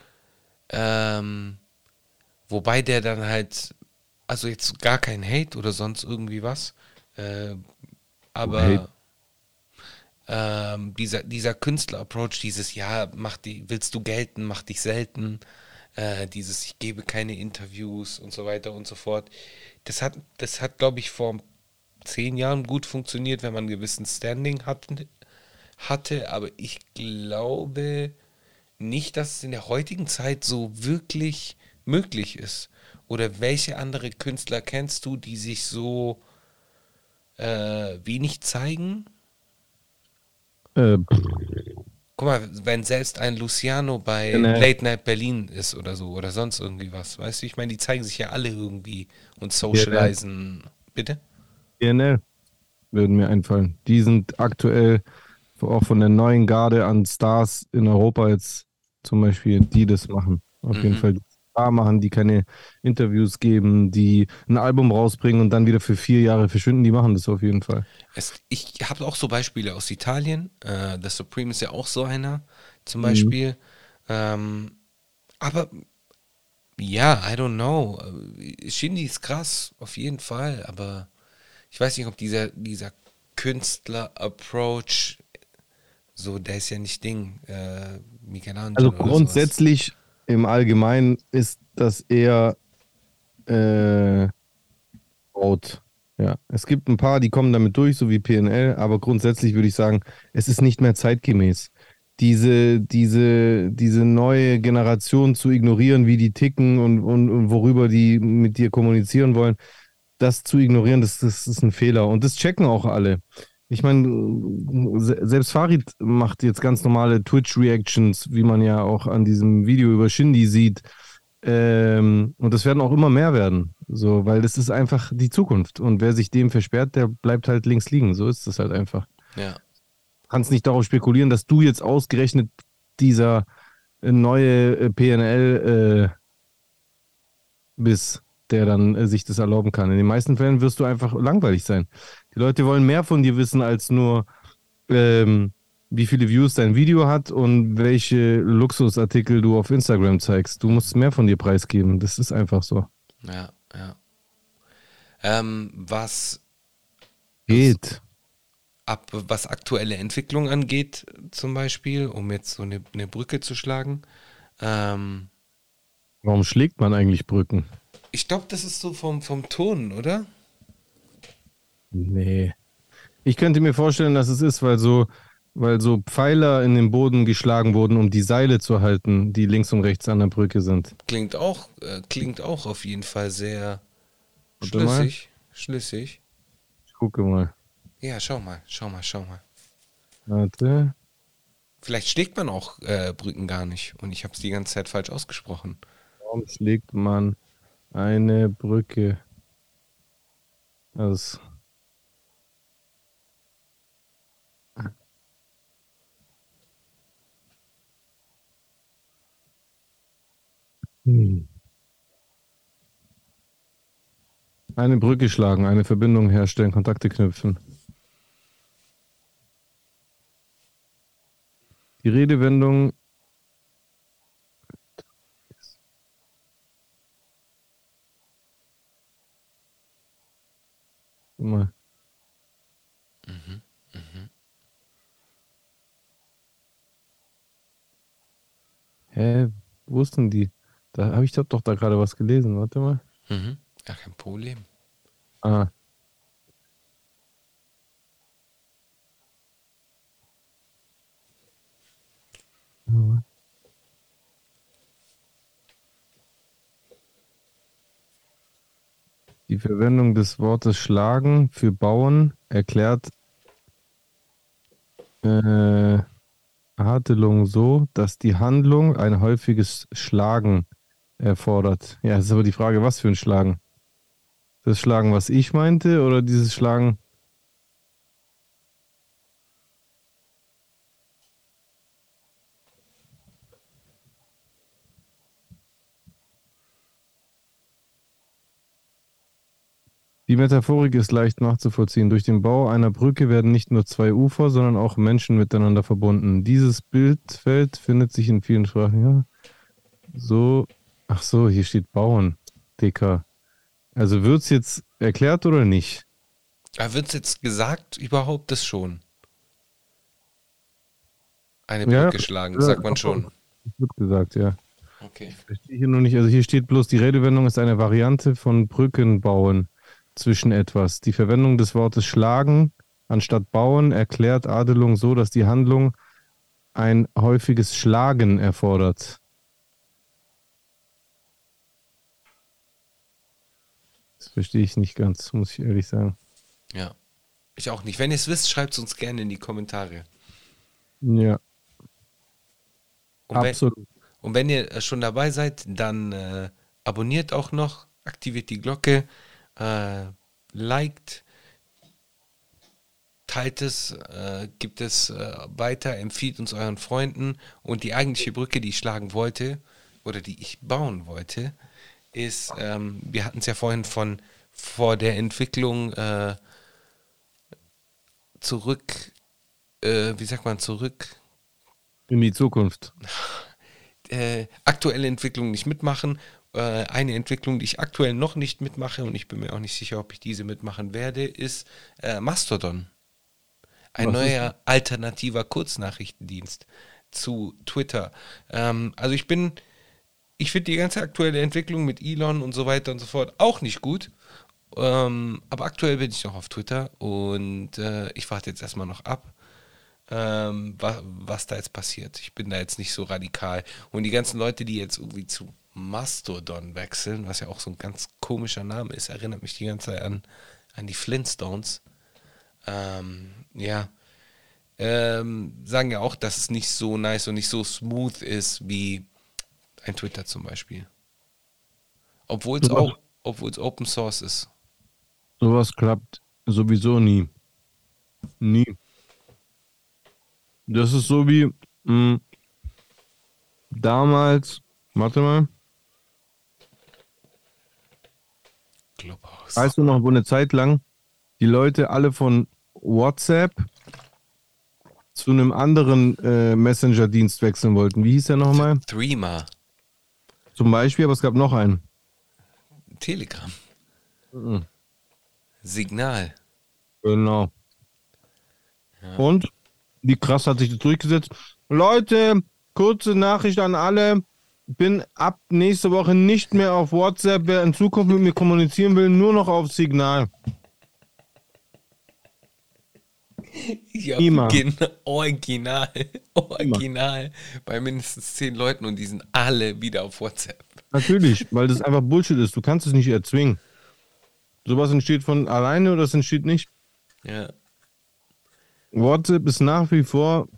ähm, wobei der dann halt, also jetzt gar kein Hate oder sonst irgendwie was, äh, aber ähm, dieser, dieser Künstler-Approach, dieses, ja, mach die, willst du gelten, mach dich selten, äh, dieses, ich gebe keine Interviews und so weiter und so fort, das hat, das hat, glaube ich, vor zehn Jahren gut funktioniert, wenn man einen gewissen Standing hatten, hatte, aber ich glaube nicht, dass es in der heutigen Zeit so wirklich möglich ist. Oder welche andere Künstler kennst du, die sich so äh, wenig zeigen? Äh, Guck mal, wenn selbst ein Luciano bei Nee. Late Night Berlin ist oder so oder sonst irgendwie was, weißt du? Ich meine, die zeigen sich ja alle irgendwie und socialisen. Bitte? PNL würden mir einfallen. Die sind aktuell auch von der neuen Garde an Stars in Europa jetzt zum Beispiel, die das machen. Auf jeden Mhm. Fall Star machen, die keine Interviews geben, die ein Album rausbringen und dann wieder für vier Jahre verschwinden. Die machen das auf jeden Fall. Es, ich habe auch so Beispiele aus Italien. Äh, The Supreme ist ja auch so einer, zum Mhm. Beispiel. Ähm, aber ja, I don't know. Shindy ist krass, auf jeden Fall. Aber ich weiß nicht, ob dieser, dieser Künstler-Approach, so, der ist ja nicht Ding. Äh, Michelangelo. Also oder sowas. grundsätzlich im Allgemeinen ist das eher äh, out. Ja, es gibt ein paar, die kommen damit durch, so wie PNL, aber grundsätzlich würde ich sagen, es ist nicht mehr zeitgemäß. Diese, diese, diese neue Generation zu ignorieren, wie die ticken und, und, und worüber die mit dir kommunizieren wollen, das zu ignorieren, das, das ist ein Fehler. Und das checken auch alle. Ich meine, se- selbst Farid macht jetzt ganz normale Twitch-Reactions, wie man ja auch an diesem Video über Shindy sieht. Ähm, und das werden auch immer mehr werden. So, weil das ist einfach die Zukunft. Und wer sich dem versperrt, der bleibt halt links liegen. So ist es halt einfach. Ja. Kannst nicht darauf spekulieren, dass du jetzt ausgerechnet dieser äh, neue äh, PNL äh, bist, der dann äh, sich das erlauben kann. In den meisten Fällen wirst du einfach langweilig sein. Die Leute wollen mehr von dir wissen als nur, ähm, wie viele Views dein Video hat und welche Luxusartikel du auf Instagram zeigst. Du musst mehr von dir preisgeben. Das ist einfach so. Ja, ja. Ähm, was Geht. ab was aktuelle Entwicklung angeht, zum Beispiel, um jetzt so eine, eine Brücke zu schlagen. Ähm, Warum schlägt man eigentlich Brücken? ich glaube, das ist so vom, vom Ton, oder? Nee. Ich könnte mir vorstellen, dass es ist, weil so, weil so Pfeiler in den Boden geschlagen wurden, um die Seile zu halten, die links und rechts an der Brücke sind. Klingt auch, äh, klingt auch auf jeden Fall sehr Warte mal. schlüssig. Schlüssig. Ich gucke mal. Ja, schau mal, schau mal, schau mal. Warte. Vielleicht schlägt man auch äh, Brücken gar nicht und ich habe es die ganze Zeit falsch ausgesprochen. Warum schlägt man eine Brücke? Das Hm. Eine Brücke schlagen, eine Verbindung herstellen, Kontakte knüpfen. Die Redewendung Guck mal. Hä? Wo ist denn die? Da habe ich doch da gerade was gelesen. Warte mal. Mhm. Ja, kein Problem. Ah. Die Verwendung des Wortes schlagen für bauen erklärt äh, Hartelung so, dass die Handlung ein häufiges Schlagen erfordert. Ja, es ist aber die Frage, was für ein Schlagen? Das Schlagen, was ich meinte, oder dieses Schlagen? Die Metaphorik ist leicht nachzuvollziehen. Durch den Bau einer Brücke werden nicht nur zwei Ufer, sondern auch Menschen miteinander verbunden. Dieses Bildfeld findet sich in vielen Sprachen. Ja. So, ach so, hier steht Bauen, Dicker. Also wird es jetzt erklärt oder nicht? Wird es jetzt gesagt, überhaupt das schon? Eine Ja, Brücke schlagen, ja, sagt man schon. Wird gesagt, ja. Okay. Verstehe hier nur nicht. Also hier steht bloß, die Redewendung ist eine Variante von Brücken bauen zwischen etwas. Die Verwendung des Wortes schlagen anstatt bauen erklärt Adelung so, dass die Handlung ein häufiges Schlagen erfordert. Verstehe ich nicht ganz, muss ich ehrlich sagen. Ja. Ich auch nicht. Wenn ihr es wisst, schreibt es uns gerne in die Kommentare. Ja, Und wenn, absolut. und wenn ihr äh, schon dabei seid, dann äh, abonniert auch noch, aktiviert die Glocke, äh, liked teilt es, äh, gibt es äh, weiter, empfiehlt uns euren Freunden. Und die eigentliche Brücke, die ich schlagen wollte, oder die ich bauen wollte, ist, ähm, wir hatten es ja vorhin von vor der Entwicklung äh, zurück, äh, wie sagt man, zurück In die Zukunft. äh, aktuelle Entwicklung nicht mitmachen. Äh, eine Entwicklung, die ich aktuell noch nicht mitmache und ich bin mir auch nicht sicher, ob ich diese mitmachen werde, ist äh, Mastodon. Ein Was neuer alternativer Kurznachrichtendienst zu Twitter. Ähm, also ich bin, ich finde die ganze aktuelle Entwicklung mit Elon und so weiter und so fort auch nicht gut. Ähm, aber aktuell bin ich noch auf Twitter und äh, ich warte jetzt erstmal noch ab ähm, was, was da jetzt passiert. Ich bin da jetzt nicht so radikal. Und die ganzen Leute, die jetzt irgendwie zu Mastodon wechseln, was ja auch so ein ganz komischer Name ist, erinnert mich die ganze Zeit an, an die Flintstones. Ähm, ja. Ähm, sagen ja auch, dass es nicht so nice und nicht so smooth ist wie ein Twitter zum Beispiel. Obwohl es auch, obwohl es Open Source ist. Sowas klappt sowieso nie. Nie. Das ist so wie mh, damals, warte mal, Clubhouse. weißt du noch, wo eine Zeit lang die Leute alle von WhatsApp zu einem anderen äh, Messenger-Dienst wechseln wollten. Wie hieß der nochmal? Threema. Zum Beispiel, aber es gab noch einen. Telegram. Mhm. Signal. Genau. Und wie krass hat sich das durchgesetzt? Leute, kurze Nachricht an alle. Bin ab nächste Woche nicht mehr auf WhatsApp. Wer in Zukunft mit mir kommunizieren will, nur noch auf Signal. Ja, Immer. original. Original. Bei mindestens zehn Leuten und die sind alle wieder auf WhatsApp. Natürlich, weil das einfach Bullshit ist. Du kannst es nicht erzwingen. Sowas entsteht von alleine oder es entsteht nicht. Ja. WhatsApp ist nach wie vor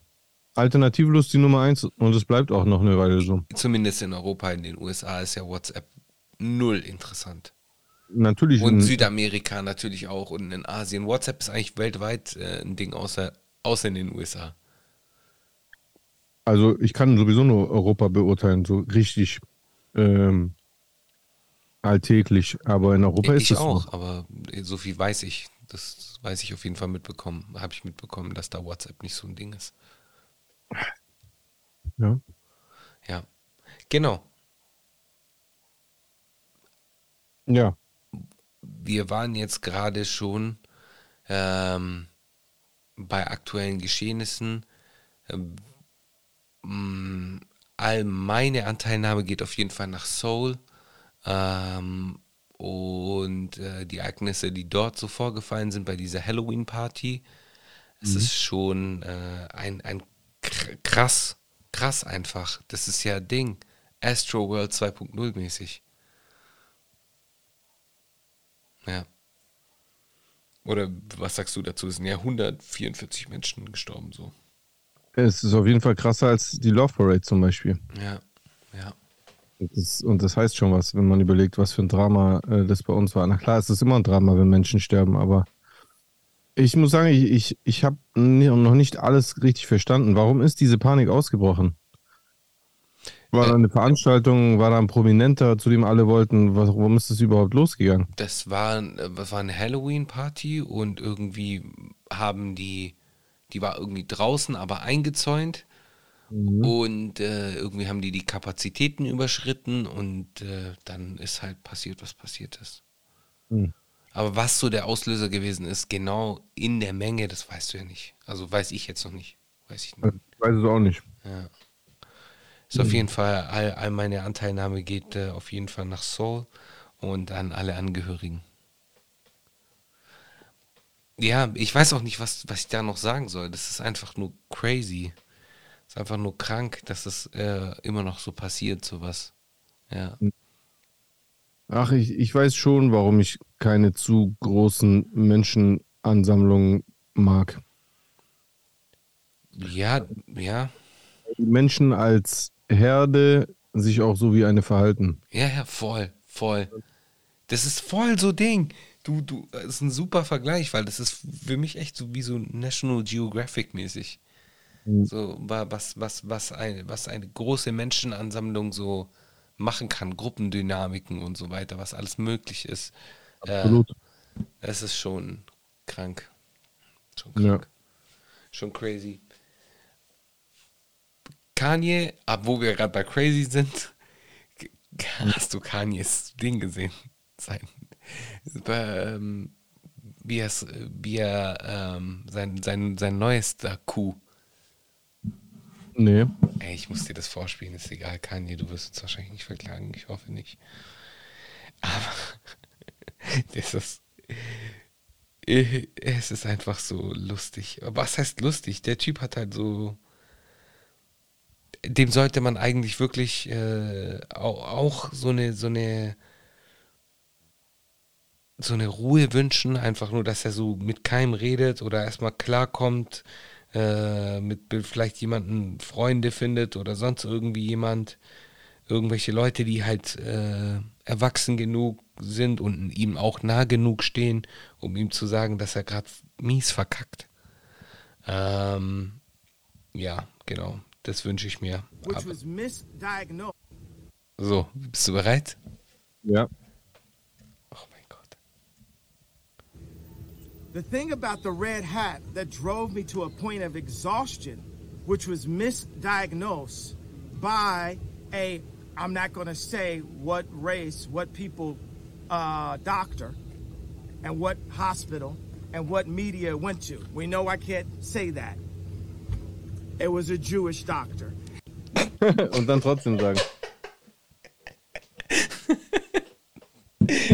alternativlos die Nummer eins und es bleibt auch noch eine Weile so. Zumindest in Europa, in den USA ist ja WhatsApp null interessant. Natürlich. Und in- Südamerika natürlich auch und in Asien. WhatsApp ist eigentlich weltweit äh, ein Ding, außer, außer in den USA. Also ich kann sowieso nur Europa beurteilen, so richtig ähm, alltäglich. Aber in Europa ist ich es auch, so. aber so viel weiß ich. Das weiß ich auf jeden Fall mitbekommen. Habe ich mitbekommen, dass da WhatsApp nicht so ein Ding ist. Ja. Ja. Genau. ja. Wir waren jetzt gerade schon ähm, bei aktuellen Geschehnissen. Ähm, all meine Anteilnahme geht auf jeden Fall nach Seoul. Ähm, und äh, die Ereignisse, die dort so vorgefallen sind bei dieser Halloween-Party, es ist schon äh, ein, ein kr- krass, krass einfach. Das ist ja Ding. Astro World 2.0 mäßig. Ja. Oder was sagst du dazu? Es sind ja 144 Menschen gestorben, so. Es ist auf jeden Fall krasser als die Love Parade zum Beispiel. Ja, ja. Und das, und das heißt schon was, wenn man überlegt, was für ein Drama äh, das bei uns war. Na klar, es ist immer ein Drama, wenn Menschen sterben, aber ich muss sagen, ich, ich, ich habe noch nicht alles richtig verstanden. Warum ist diese Panik ausgebrochen? War da eine Veranstaltung, war da ein Prominenter, zu dem alle wollten? Warum ist das überhaupt losgegangen? Das war, äh, das war eine Halloween-Party und irgendwie haben die, die war irgendwie draußen, aber eingezäunt. Und äh, irgendwie haben die die Kapazitäten überschritten und äh, dann ist halt passiert, was passiert ist. Hm. Aber was so der Auslöser gewesen ist, genau in der Menge, das weißt du ja nicht. Also weiß ich jetzt noch nicht. Weiß ich nicht. Ich weiß es auch nicht. Ja. Ist auf jeden Fall, all, all meine Anteilnahme geht äh, auf jeden Fall nach Seoul und an alle Angehörigen. Ja, ich weiß auch nicht, was, was ich da noch sagen soll. Das ist einfach nur crazy. ist einfach nur krank, dass es äh, immer noch so passiert, sowas. Ja. Ach, ich, ich weiß schon, warum ich keine zu großen Menschenansammlungen mag. Ja, ja. Die Menschen als Herde sich auch so wie eine verhalten. Ja, ja, voll, voll. Das ist voll so Ding. du, du, das ist ein super Vergleich, weil das ist für mich echt so wie so National Geographic mäßig. Mhm. So, wa- was, was, was, eine, was eine große Menschenansammlung so machen kann, Gruppendynamiken und so weiter, was alles möglich ist. Absolut. Äh, es ist schon krank. Schon Ja. krank. Schon crazy. Kanye, ab wo wir gerade bei crazy sind, hast du Kanyes Ding gesehen? Sein, ähm, wie, es, wie er ähm, sein, sein, sein neuester Coup. Nee. Ey, ich muss dir das vorspielen, ist egal, Kanye, du wirst uns wahrscheinlich nicht verklagen, ich hoffe nicht. Aber das ist, es ist einfach so lustig. Was heißt lustig? Der Typ hat halt so, dem sollte man eigentlich wirklich äh, auch, auch so eine, so eine, so eine Ruhe wünschen, einfach nur, dass er so mit keinem redet oder erstmal klarkommt, äh, mit vielleicht jemanden Freunde findet oder sonst irgendwie jemand, irgendwelche Leute, die halt äh, erwachsen genug sind und ihm auch nah genug stehen, um ihm zu sagen, dass er gerade mies verkackt. Ähm, ja, genau, das wünsche ich mir. which Aber, was misdiagnosed. so, bist du bereit? Ja. Oh mein Gott. The thing about the red hat that drove me to a point of exhaustion, which was misdiagnosed by a, I'm not going to say what race, what people, uh, doctor, and what hospital, and what media went to. We know I can't say that. It was a Jewish doctor. Und dann trotzdem sagen.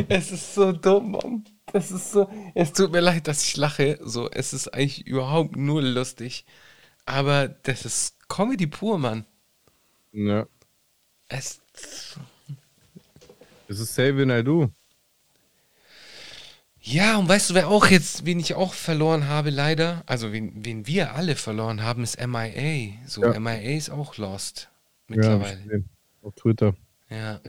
Es ist so dumm, Mann. Das ist so. Es tut mir leid, dass ich lache. So, es ist eigentlich überhaupt nur lustig. Aber das ist Comedy pur, Mann. Ja. Es. Es ist I Do. Ja, und weißt du, wer auch jetzt, wen ich auch verloren habe, leider, also wen, wen wir alle verloren haben, ist MIA. So, Ja. MIA ist auch lost. Ja, Mittlerweile. gesehen. Auf Twitter. Ja.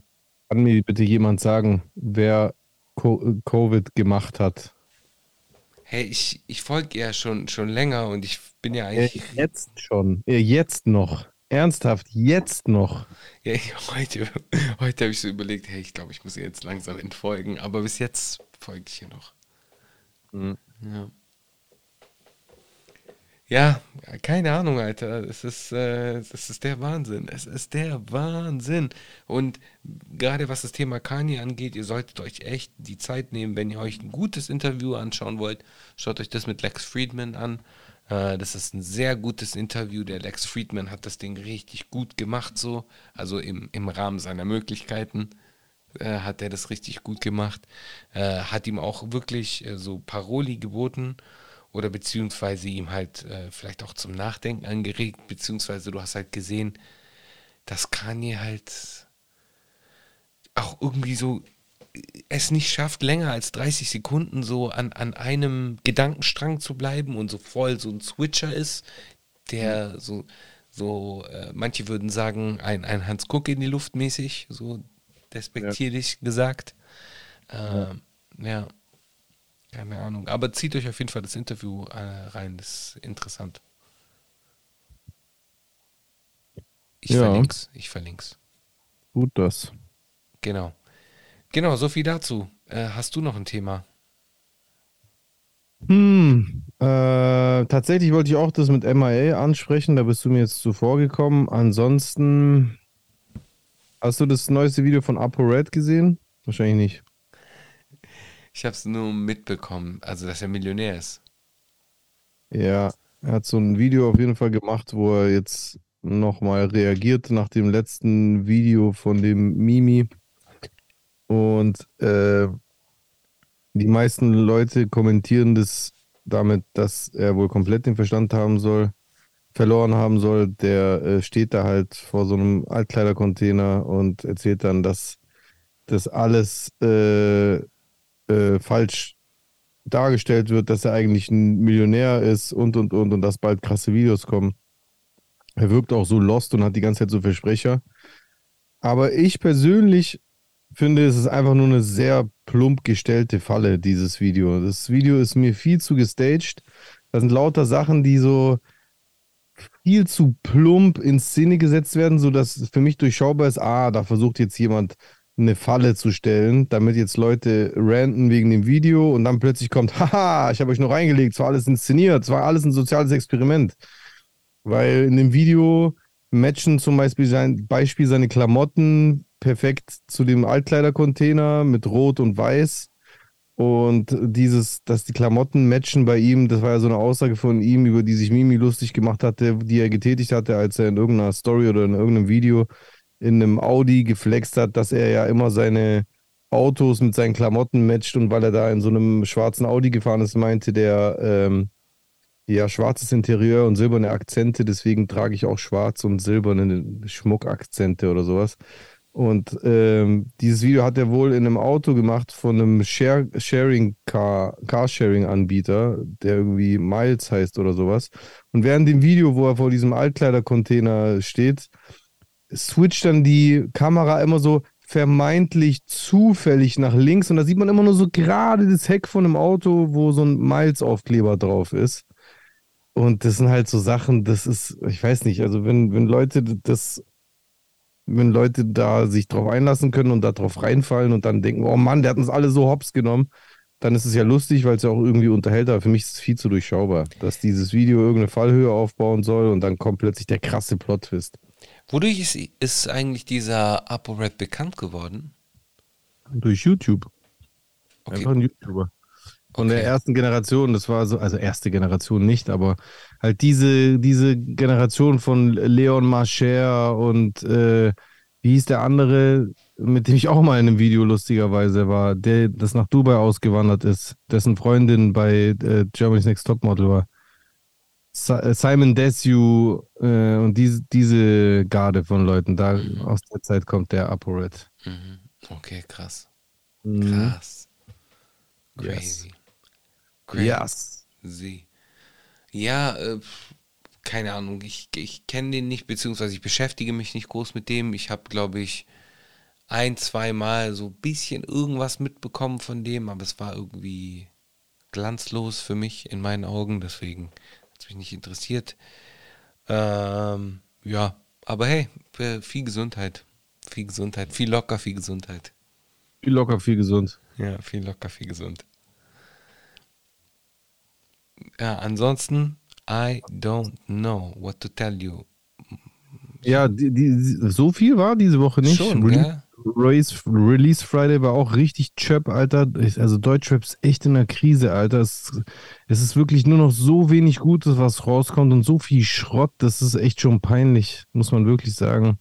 Kann mir bitte jemand sagen, wer Co Covid gemacht hat? Hey, ich, ich folge ja schon, schon länger und ich bin ja Äh, eigentlich. jetzt schon. Äh, jetzt noch. Ernsthaft, jetzt noch. Ja, heute heute habe ich so überlegt, hey, ich glaube, ich muss ihr jetzt langsam entfolgen, aber bis jetzt folge ich ihr noch. Mhm. Ja. Ja, keine Ahnung, Alter. Es ist, äh, es ist der Wahnsinn. Es ist der Wahnsinn. Und gerade was das Thema Kanye angeht, ihr solltet euch echt die Zeit nehmen, wenn ihr euch ein gutes Interview anschauen wollt. Schaut euch das mit Lex Friedman an. Äh, das ist ein sehr gutes Interview. Der Lex Friedman hat das Ding richtig gut gemacht, so. Also im, im Rahmen seiner Möglichkeiten äh, hat er das richtig gut gemacht. Äh, hat ihm auch wirklich äh, so Paroli geboten oder beziehungsweise ihm halt äh, vielleicht auch zum Nachdenken angeregt, beziehungsweise du hast halt gesehen, dass Kanye halt auch irgendwie so äh, es nicht schafft, länger als 30 Sekunden so an, an einem Gedankenstrang zu bleiben und so voll so ein Switcher ist, der so, so äh, manche würden sagen, ein, ein Hans Kuck in die Luft mäßig, so despektierlich gesagt. Ähm, ja. Keine Ahnung. Aber zieht euch auf jeden Fall das Interview äh, rein, das ist interessant. Ich Ja. verlink's. Ich verlink's. Gut das. Genau. Genau, so viel dazu. Äh, hast du noch ein Thema? Hm, äh, tatsächlich wollte ich auch das mit MIA ansprechen, da bist du mir jetzt zuvor gekommen. Ansonsten, hast du das neueste Video von ApoRed gesehen? Wahrscheinlich nicht. Ich habe es nur mitbekommen, also dass er Millionär ist. Ja, er hat so ein Video auf jeden Fall gemacht, wo er jetzt nochmal reagiert nach dem letzten Video von dem Mimi. Und äh, die meisten Leute kommentieren das damit, dass er wohl komplett den Verstand haben soll, verloren haben soll. Der äh, steht da halt vor so einem Altkleidercontainer und erzählt dann, dass das alles äh, äh, falsch dargestellt wird, dass er eigentlich ein Millionär ist und und und und dass bald krasse Videos kommen. Er wirkt auch so lost und hat die ganze Zeit so Versprecher. Aber ich persönlich finde, es ist einfach nur eine sehr plump gestellte Falle, dieses Video. Das Video ist mir viel zu gestaged. Da sind lauter Sachen, die so viel zu plump in Szene gesetzt werden, sodass für mich durchschaubar ist, ah, da versucht jetzt jemand eine Falle zu stellen, damit jetzt Leute ranten wegen dem Video und dann plötzlich kommt, haha, ich habe euch noch reingelegt, es war alles inszeniert, es war alles ein soziales Experiment. Weil in dem Video matchen zum Beispiel sein Beispiel seine Klamotten perfekt zu dem Altkleidercontainer mit Rot und Weiß. Und dieses, dass die Klamotten matchen bei ihm, das war ja so eine Aussage von ihm, über die sich Mimi lustig gemacht hatte, die er getätigt hatte, als er in irgendeiner Story oder in irgendeinem Video in einem Audi geflext hat, dass er ja immer seine Autos mit seinen Klamotten matcht und weil er da in so einem schwarzen Audi gefahren ist, meinte der, ähm, ja, schwarzes Interieur und silberne Akzente, deswegen trage ich auch schwarz und silberne Schmuckakzente oder sowas. Und ähm, dieses Video hat er wohl in einem Auto gemacht von einem Share Sharing Car, Carsharing-Anbieter, der irgendwie Miles heißt oder sowas. Und während dem Video, wo er vor diesem Altkleidercontainer steht, switcht dann die Kamera immer so vermeintlich zufällig nach links und da sieht man immer nur so gerade das Heck von einem Auto, wo so ein Miles-Aufkleber drauf ist. Und das sind halt so Sachen, das ist, ich weiß nicht, also wenn, wenn Leute das wenn Leute da sich drauf einlassen können und da drauf reinfallen und dann denken, oh Mann, der hat uns alle so hops genommen, dann ist es ja lustig, weil es ja auch irgendwie unterhält, aber für mich ist es viel zu durchschaubar, dass dieses Video irgendeine Fallhöhe aufbauen soll und dann kommt plötzlich der krasse Plot-Twist. Wodurch ist, ist eigentlich dieser ApoRed bekannt geworden? Durch YouTube. Okay. Einfach ein YouTuber. Von okay. der ersten Generation, das war so, also erste Generation nicht, aber halt diese, diese Generation von Leon Marcher und äh, wie hieß der andere, mit dem ich auch mal in einem Video lustigerweise war, der das nach Dubai ausgewandert ist, dessen Freundin bei äh, Germany's Next Topmodel war. Äh, Simon Desue äh, und diese, diese Garde von Leuten, da mhm. aus der Zeit kommt der ApoRed. Mhm. Okay, krass. Mhm. Krass. Crazy. Yes. Crazy. Yes. Ja, äh, keine Ahnung, ich, ich kenne den nicht, beziehungsweise ich beschäftige mich nicht groß mit dem. Ich habe, glaube ich, ein, zwei Mal so ein bisschen irgendwas mitbekommen von dem, aber es war irgendwie glanzlos für mich in meinen Augen, deswegen hat es mich nicht interessiert. Ähm, ja, aber hey, viel Gesundheit. Viel Gesundheit, viel locker, viel Gesundheit. Viel locker, viel gesund. Ja, viel locker, viel gesund ja, ansonsten, I don't know what to tell you. Ja, die, die, so viel war diese Woche nicht. Schon, Release, Release, Release Friday war auch richtig chöp, Alter. Also Deutschrap ist echt in der Krise, Alter. Es, es ist wirklich nur noch so wenig Gutes, was rauskommt und so viel Schrott. Das ist echt schon peinlich, muss man wirklich sagen.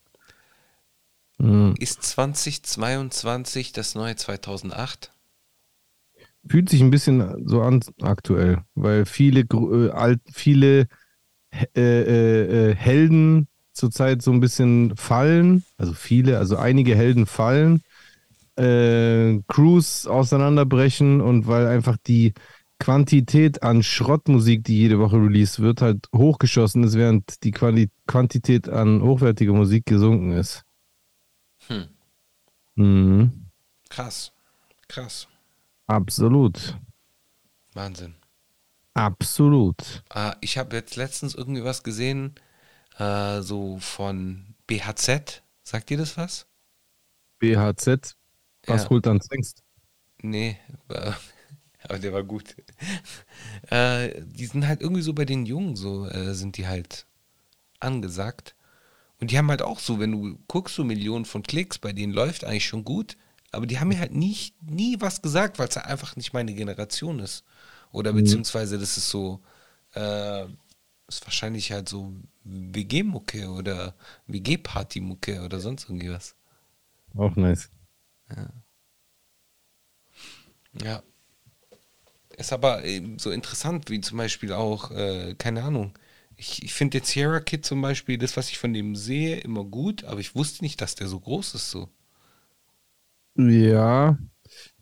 Mhm. Ist 2022 das neue 2008? Fühlt sich ein bisschen so an aktuell, weil viele, äh, alt, viele äh, äh, äh, Helden zurzeit so ein bisschen fallen, also viele, also einige Helden fallen, äh, Crews auseinanderbrechen und weil einfach die Quantität an Schrottmusik, die jede Woche released wird, halt hochgeschossen ist, während die Quali Quantität an hochwertiger Musik gesunken ist. Hm. Mhm. Krass. Krass. Absolut. Wahnsinn. Absolut. Äh, ich habe jetzt letztens irgendwie was gesehen, äh, so von BHZ. Sagt ihr das was? BHZ? Was ja. holt dann Zwingst? Nee, äh, aber der war gut. Äh, die sind halt irgendwie so bei den Jungen, so äh, sind die halt angesagt. Und die haben halt auch so, wenn du guckst, so Millionen von Klicks, bei denen läuft eigentlich schon gut. Aber die haben mir halt nie, nie was gesagt, weil es halt einfach nicht meine Generation ist. Oder mhm. beziehungsweise das ist so, äh, ist wahrscheinlich halt so WG-Mucke oder WG-Party-Mucke oder sonst irgendwas. Auch nice. Ja. Ja. Ist aber so interessant, wie zum Beispiel auch, äh, keine Ahnung, ich, ich finde jetzt Sierra Kid zum Beispiel, das, was ich von dem sehe, immer gut, aber ich wusste nicht, dass der so groß ist so. Ja.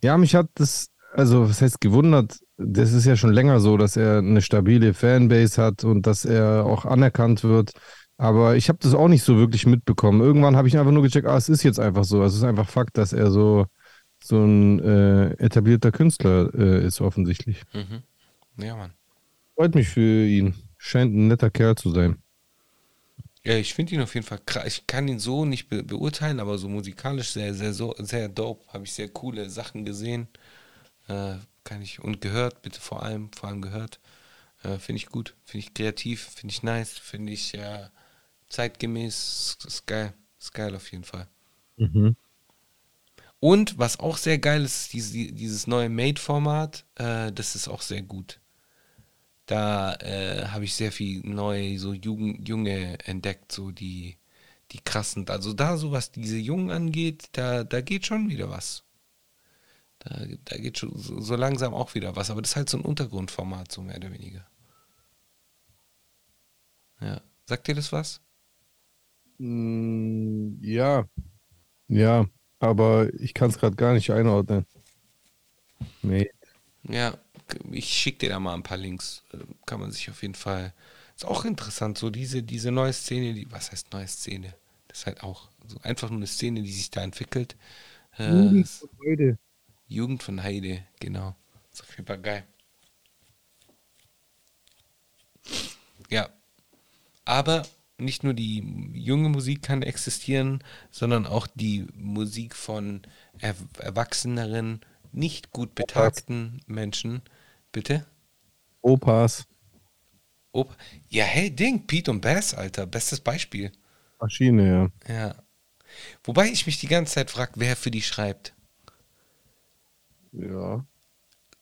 Ja, mich hat das, also was heißt gewundert, das ist ja schon länger so, dass er eine stabile Fanbase hat und dass er auch anerkannt wird. Aber ich habe das auch nicht so wirklich mitbekommen. Irgendwann habe ich einfach nur gecheckt, ah, es ist jetzt einfach so. Also es ist einfach Fakt, dass er so, so ein äh, etablierter Künstler äh, ist, offensichtlich. Mhm. Ja, Mann. Freut mich für ihn. Scheint ein netter Kerl zu sein. Ja, ich finde ihn auf jeden Fall krass. Ich kann ihn so nicht be beurteilen, aber so musikalisch sehr, sehr, so, sehr dope. Habe ich sehr coole Sachen gesehen. Äh, kann ich und gehört, bitte vor allem, vor allem gehört. Äh, finde ich gut, finde ich kreativ, finde ich nice, finde ich ja zeitgemäß. Ist geil, ist geil auf jeden Fall. Mhm. Und was auch sehr geil ist, ist dieses, dieses neue Made-Format. Äh, das ist auch sehr gut. Da äh, habe ich sehr viel neu, so Jugend, Junge entdeckt, so die, die krassen. Also da, so was diese Jungen angeht, da, da geht schon wieder was. Da, da geht schon so, so langsam auch wieder was. Aber das ist halt so ein Untergrundformat, so mehr oder weniger. Ja. Sagt dir das was? Mm, ja. Ja, aber ich kann es gerade gar nicht einordnen. Nee. Ja, ich schicke dir da mal ein paar Links. Äh, Kann man sich auf jeden Fall. Ist auch interessant, so diese, diese neue Szene, die, was heißt neue Szene? Das ist halt auch so einfach nur eine Szene, die sich da entwickelt. Äh, Jugend von heute. Jugend von Heide, genau. Ist auf jeden Fall geil. Ja. Aber nicht nur die junge Musik kann existieren, sondern auch die Musik von er erwachseneren, nicht gut betagten Menschen. Bitte? Opas. Opa. Ja, hey, Ding, Pete und Bass, Alter. Bestes Beispiel. Maschine, ja. Ja. Wobei ich mich die ganze Zeit frage, wer für die schreibt. Ja.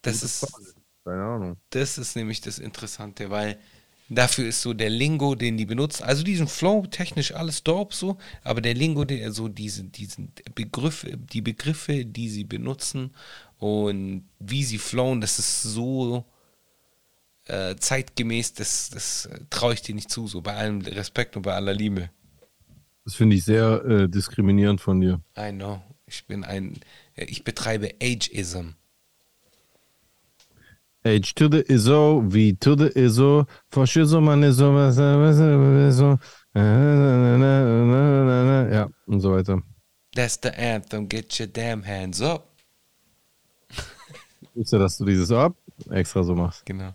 Das ist. Frage. Keine Ahnung. Das ist nämlich das Interessante, weil dafür ist so der Lingo, den die benutzen, also diesen Flow technisch alles dope so, aber der Lingo, der so diese, diesen Begriffe, die Begriffe, die sie benutzen und wie sie flowen, das ist so äh, zeitgemäß, das, das traue ich dir nicht zu, so bei allem Respekt und bei aller Liebe. Das finde ich sehr äh, diskriminierend von dir. I know, ich bin ein, ich betreibe Ageism. H to the ISO, V to the ISO, Fascismo, man ISO, was- was- was- so, ja, und so weiter. That's the anthem, get your damn hands up. Ich wusste, dass du dieses ab extra so machst. Genau.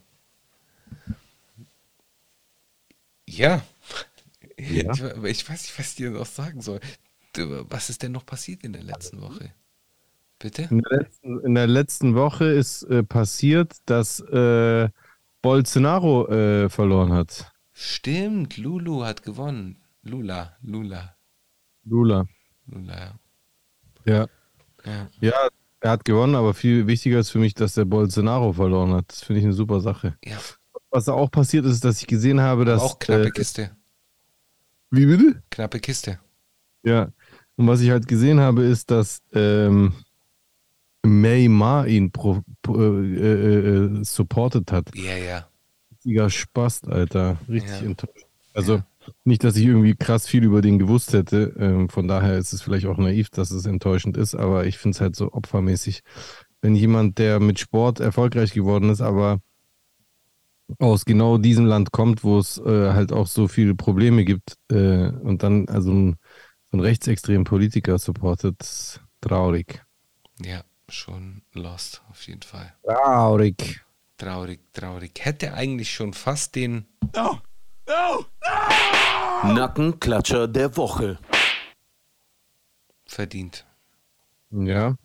Ja. Ja. Ich, ich weiß nicht, was ich dir noch sagen soll. Was ist denn noch passiert in der letzten Woche? Bitte? In der letzten, in der letzten Woche ist äh, passiert, dass äh, Bolsonaro äh, verloren hat. Stimmt, Lulu hat gewonnen. Lula, Lula, Lula. Lula. Ja. Ja. Ja, er hat gewonnen, aber viel wichtiger ist für mich, dass der Bolsonaro verloren hat. Das finde ich eine super Sache. ja. Was da auch passiert ist, dass ich gesehen habe, dass. Auch knappe äh, Kiste. Wie bitte? Knappe Kiste. Ja. Und was ich halt gesehen habe, ist, dass ähm, Neymar ihn pro, pro, äh, äh, äh, supported hat. Ja, ja. Richtiger Spast, Alter. Richtig Ja. enttäuscht. Also nicht, dass ich irgendwie krass viel über den gewusst hätte. Ähm, von daher ist es vielleicht auch naiv, dass es enttäuschend ist, aber ich finde es halt so opfermäßig. Wenn jemand, der mit Sport erfolgreich geworden ist, aber aus genau diesem Land kommt, wo es äh, halt auch so viele Probleme gibt äh, und dann also ein, so einen rechtsextremen Politiker supportet, ist traurig. Ja, schon lost, auf jeden Fall. Traurig. Traurig, traurig. Hätte eigentlich schon fast den Nackenklatscher der Woche. verdient, Ja.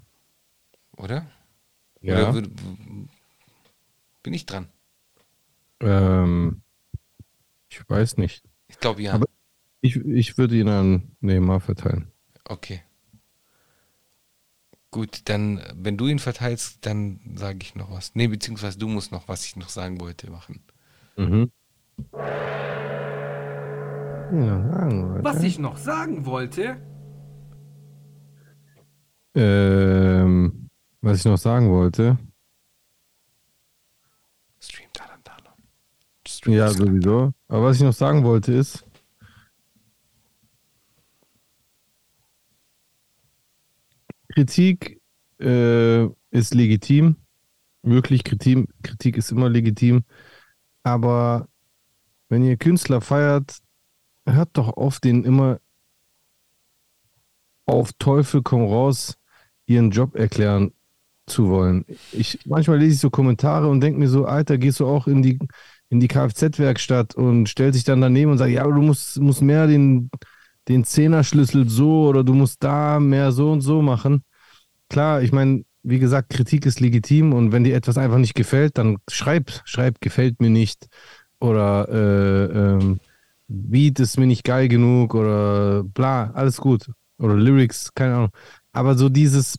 oder? Ja. Oder bin ich dran? Ähm, ich weiß nicht. Ich glaube ja. Aber- Ich, ich würde ihn an Neymar verteilen. Okay. Gut, dann, wenn du ihn verteilst, dann sage ich noch was. Nee, beziehungsweise du musst noch, was ich noch sagen wollte, machen. Mhm. Was ich noch sagen wollte, Ähm, was ich noch sagen wollte. Stream Tarantano. Stream Ja, sowieso. Aber was ich noch sagen wollte ist. Kritik äh, ist legitim. Wirklich, Kritik, Kritik ist immer legitim. Aber wenn ihr Künstler feiert, hört doch auf, den immer auf Teufel komm raus ihren Job erklären zu wollen. Ich, manchmal lese ich so Kommentare und denke mir so, Alter, gehst du auch in die, in die Kfz-Werkstatt und stellst dich dann daneben und sagst, ja, du musst, musst mehr den, den Zehnerschlüssel so oder du musst da mehr so und so machen. Klar, ich meine, wie gesagt, Kritik ist legitim und wenn dir etwas einfach nicht gefällt, dann schreib, schreib, gefällt mir nicht oder äh, ähm, Beat ist mir nicht geil genug oder bla, alles gut. Oder Lyrics, keine Ahnung. Aber so dieses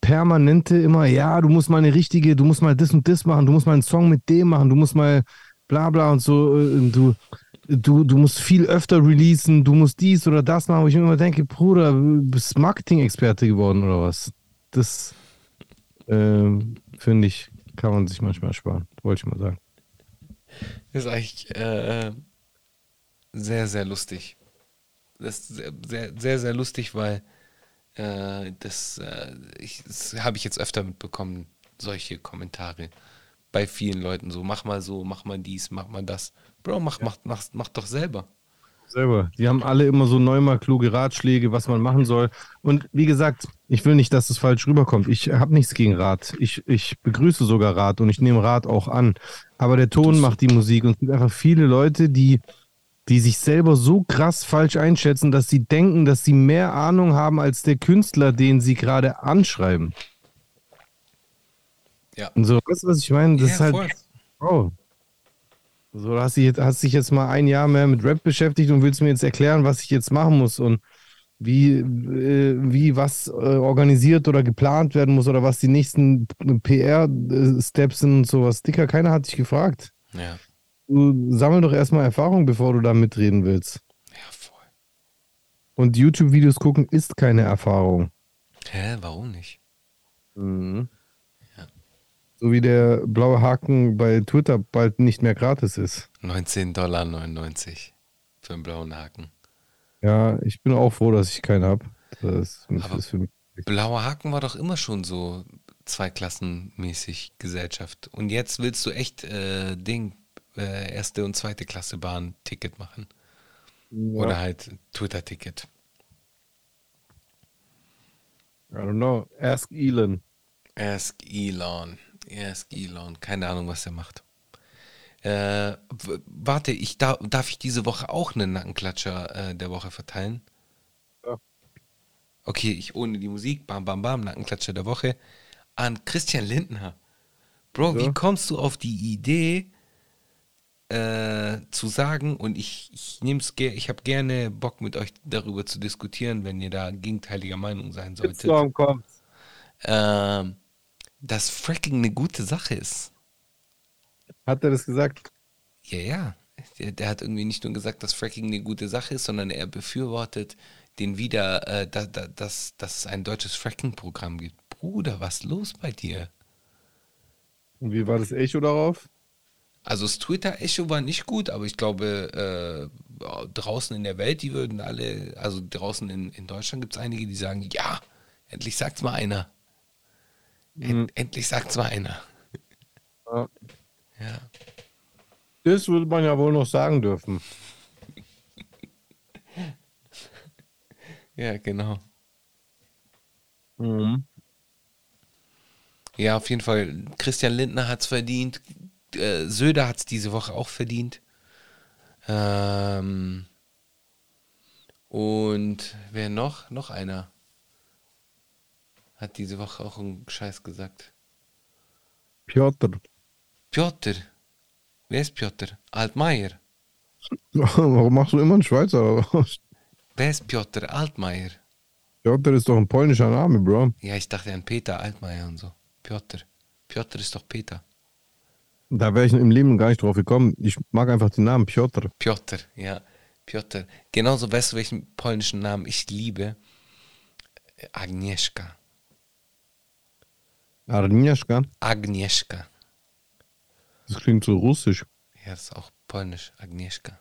permanente immer, ja, du musst mal eine richtige, du musst mal das und das machen, du musst mal einen Song mit dem machen, du musst mal bla bla und so, äh, du, du, du musst viel öfter releasen, du musst dies oder das machen, wo ich mir immer denke, Bruder, bist Marketing-Experte geworden oder was? Das ähm, finde ich, kann man sich manchmal sparen, wollte ich mal sagen. Das ist eigentlich äh, sehr, sehr lustig. Das ist sehr, sehr, sehr, sehr lustig, weil äh, das, äh, ich, das habe ich jetzt öfter mitbekommen, solche Kommentare bei vielen Leuten so, mach mal so, mach mal dies, mach mal das. Bro, mach, mach, mach, mach doch selber. Selber. Die haben alle immer so neunmal kluge Ratschläge, was man machen soll. Und wie gesagt, ich will nicht, dass es falsch rüberkommt. Ich habe nichts gegen Rat. Ich, ich begrüße sogar Rat und ich nehme Rat auch an. Aber der Ton macht die Musik und es gibt einfach viele Leute, die, die sich selber so krass falsch einschätzen, dass sie denken, dass sie mehr Ahnung haben als der Künstler, den sie gerade anschreiben. Ja. Und so, weißt du, was ich meine? Das Ja, ist halt. voll. Oh. So, du hast dich, jetzt, hast dich jetzt mal ein Jahr mehr mit Rap beschäftigt und willst mir jetzt erklären, was ich jetzt machen muss und wie, äh, wie was äh, organisiert oder geplant werden muss oder was die nächsten PR-Steps sind und sowas. Dicker, keiner hat dich gefragt. Ja, Du sammel doch erstmal Erfahrung, bevor du da mitreden willst. ja, voll. Und YouTube-Videos gucken ist keine Erfahrung. Hä, warum nicht? Mhm. So wie der blaue Haken bei Twitter bald nicht mehr gratis ist. 19,99 Dollar für einen blauen Haken. Ja, ich bin auch froh, dass ich keinen habe. Das Aber- ist für mich. Blauer Haken war doch immer schon so zweiklassenmäßig Gesellschaft. Und jetzt willst du echt äh, Ding, äh, erste und zweite Klasse Bahn Ticket machen. Oder halt Twitter-Ticket. I don't know. Ask Elon. Ask Elon. Ask Elon. Keine Ahnung, was er macht. Äh, warte, ich da, darf ich diese Woche auch einen Nackenklatscher äh, der Woche verteilen? Ja. Okay, ich ohne die Musik, bam, bam, bam, Nackenklatscher der Woche an Christian Lindner. Bro, Ja. wie kommst du auf die Idee äh, zu sagen, und ich, ich nehme es ich habe gerne Bock mit euch darüber zu diskutieren, wenn ihr da gegenteiliger Meinung sein solltet ähm, dass Fracking eine gute Sache ist. Hat er das gesagt? Ja, ja. Der, der hat irgendwie nicht nur gesagt, dass Fracking eine gute Sache ist, sondern er befürwortet den wieder, äh, da, da, dass, dass es ein deutsches Fracking-Programm gibt. Bruder, was los bei dir? Und wie war das Echo darauf? Also das Twitter-Echo war nicht gut, aber ich glaube, äh, draußen in der Welt, die würden alle, also draußen in, in Deutschland gibt es einige, die sagen, ja, endlich sagt's mal einer. End, Endlich sagt's mal einer. Ja. Ja. Das würde man ja wohl noch sagen dürfen. Ja, genau. Mhm. Ja, auf jeden Fall. Christian Lindner hat es verdient. Äh, Söder hat es diese Woche auch verdient. Ähm, und wer noch? Noch einer. Hat diese Woche auch einen Scheiß gesagt. Piotr. Piotr. Wer ist Piotr? Altmaier. Warum machst du immer einen Schweizer? Wer ist Piotr? Altmaier. Piotr ist doch ein polnischer Name, Bro. Ja, ich dachte an Peter Altmaier und so. Piotr. Piotr ist doch Peter. Da wäre ich im Leben gar nicht drauf gekommen. Ich mag einfach den Namen Piotr. Piotr, ja. Piotr. Genauso weißt du, welchen polnischen Namen ich liebe? Agnieszka. Agnieszka. Agnieszka. Das klingt so russisch. Ja, das ist auch polnisch. Agnieszka.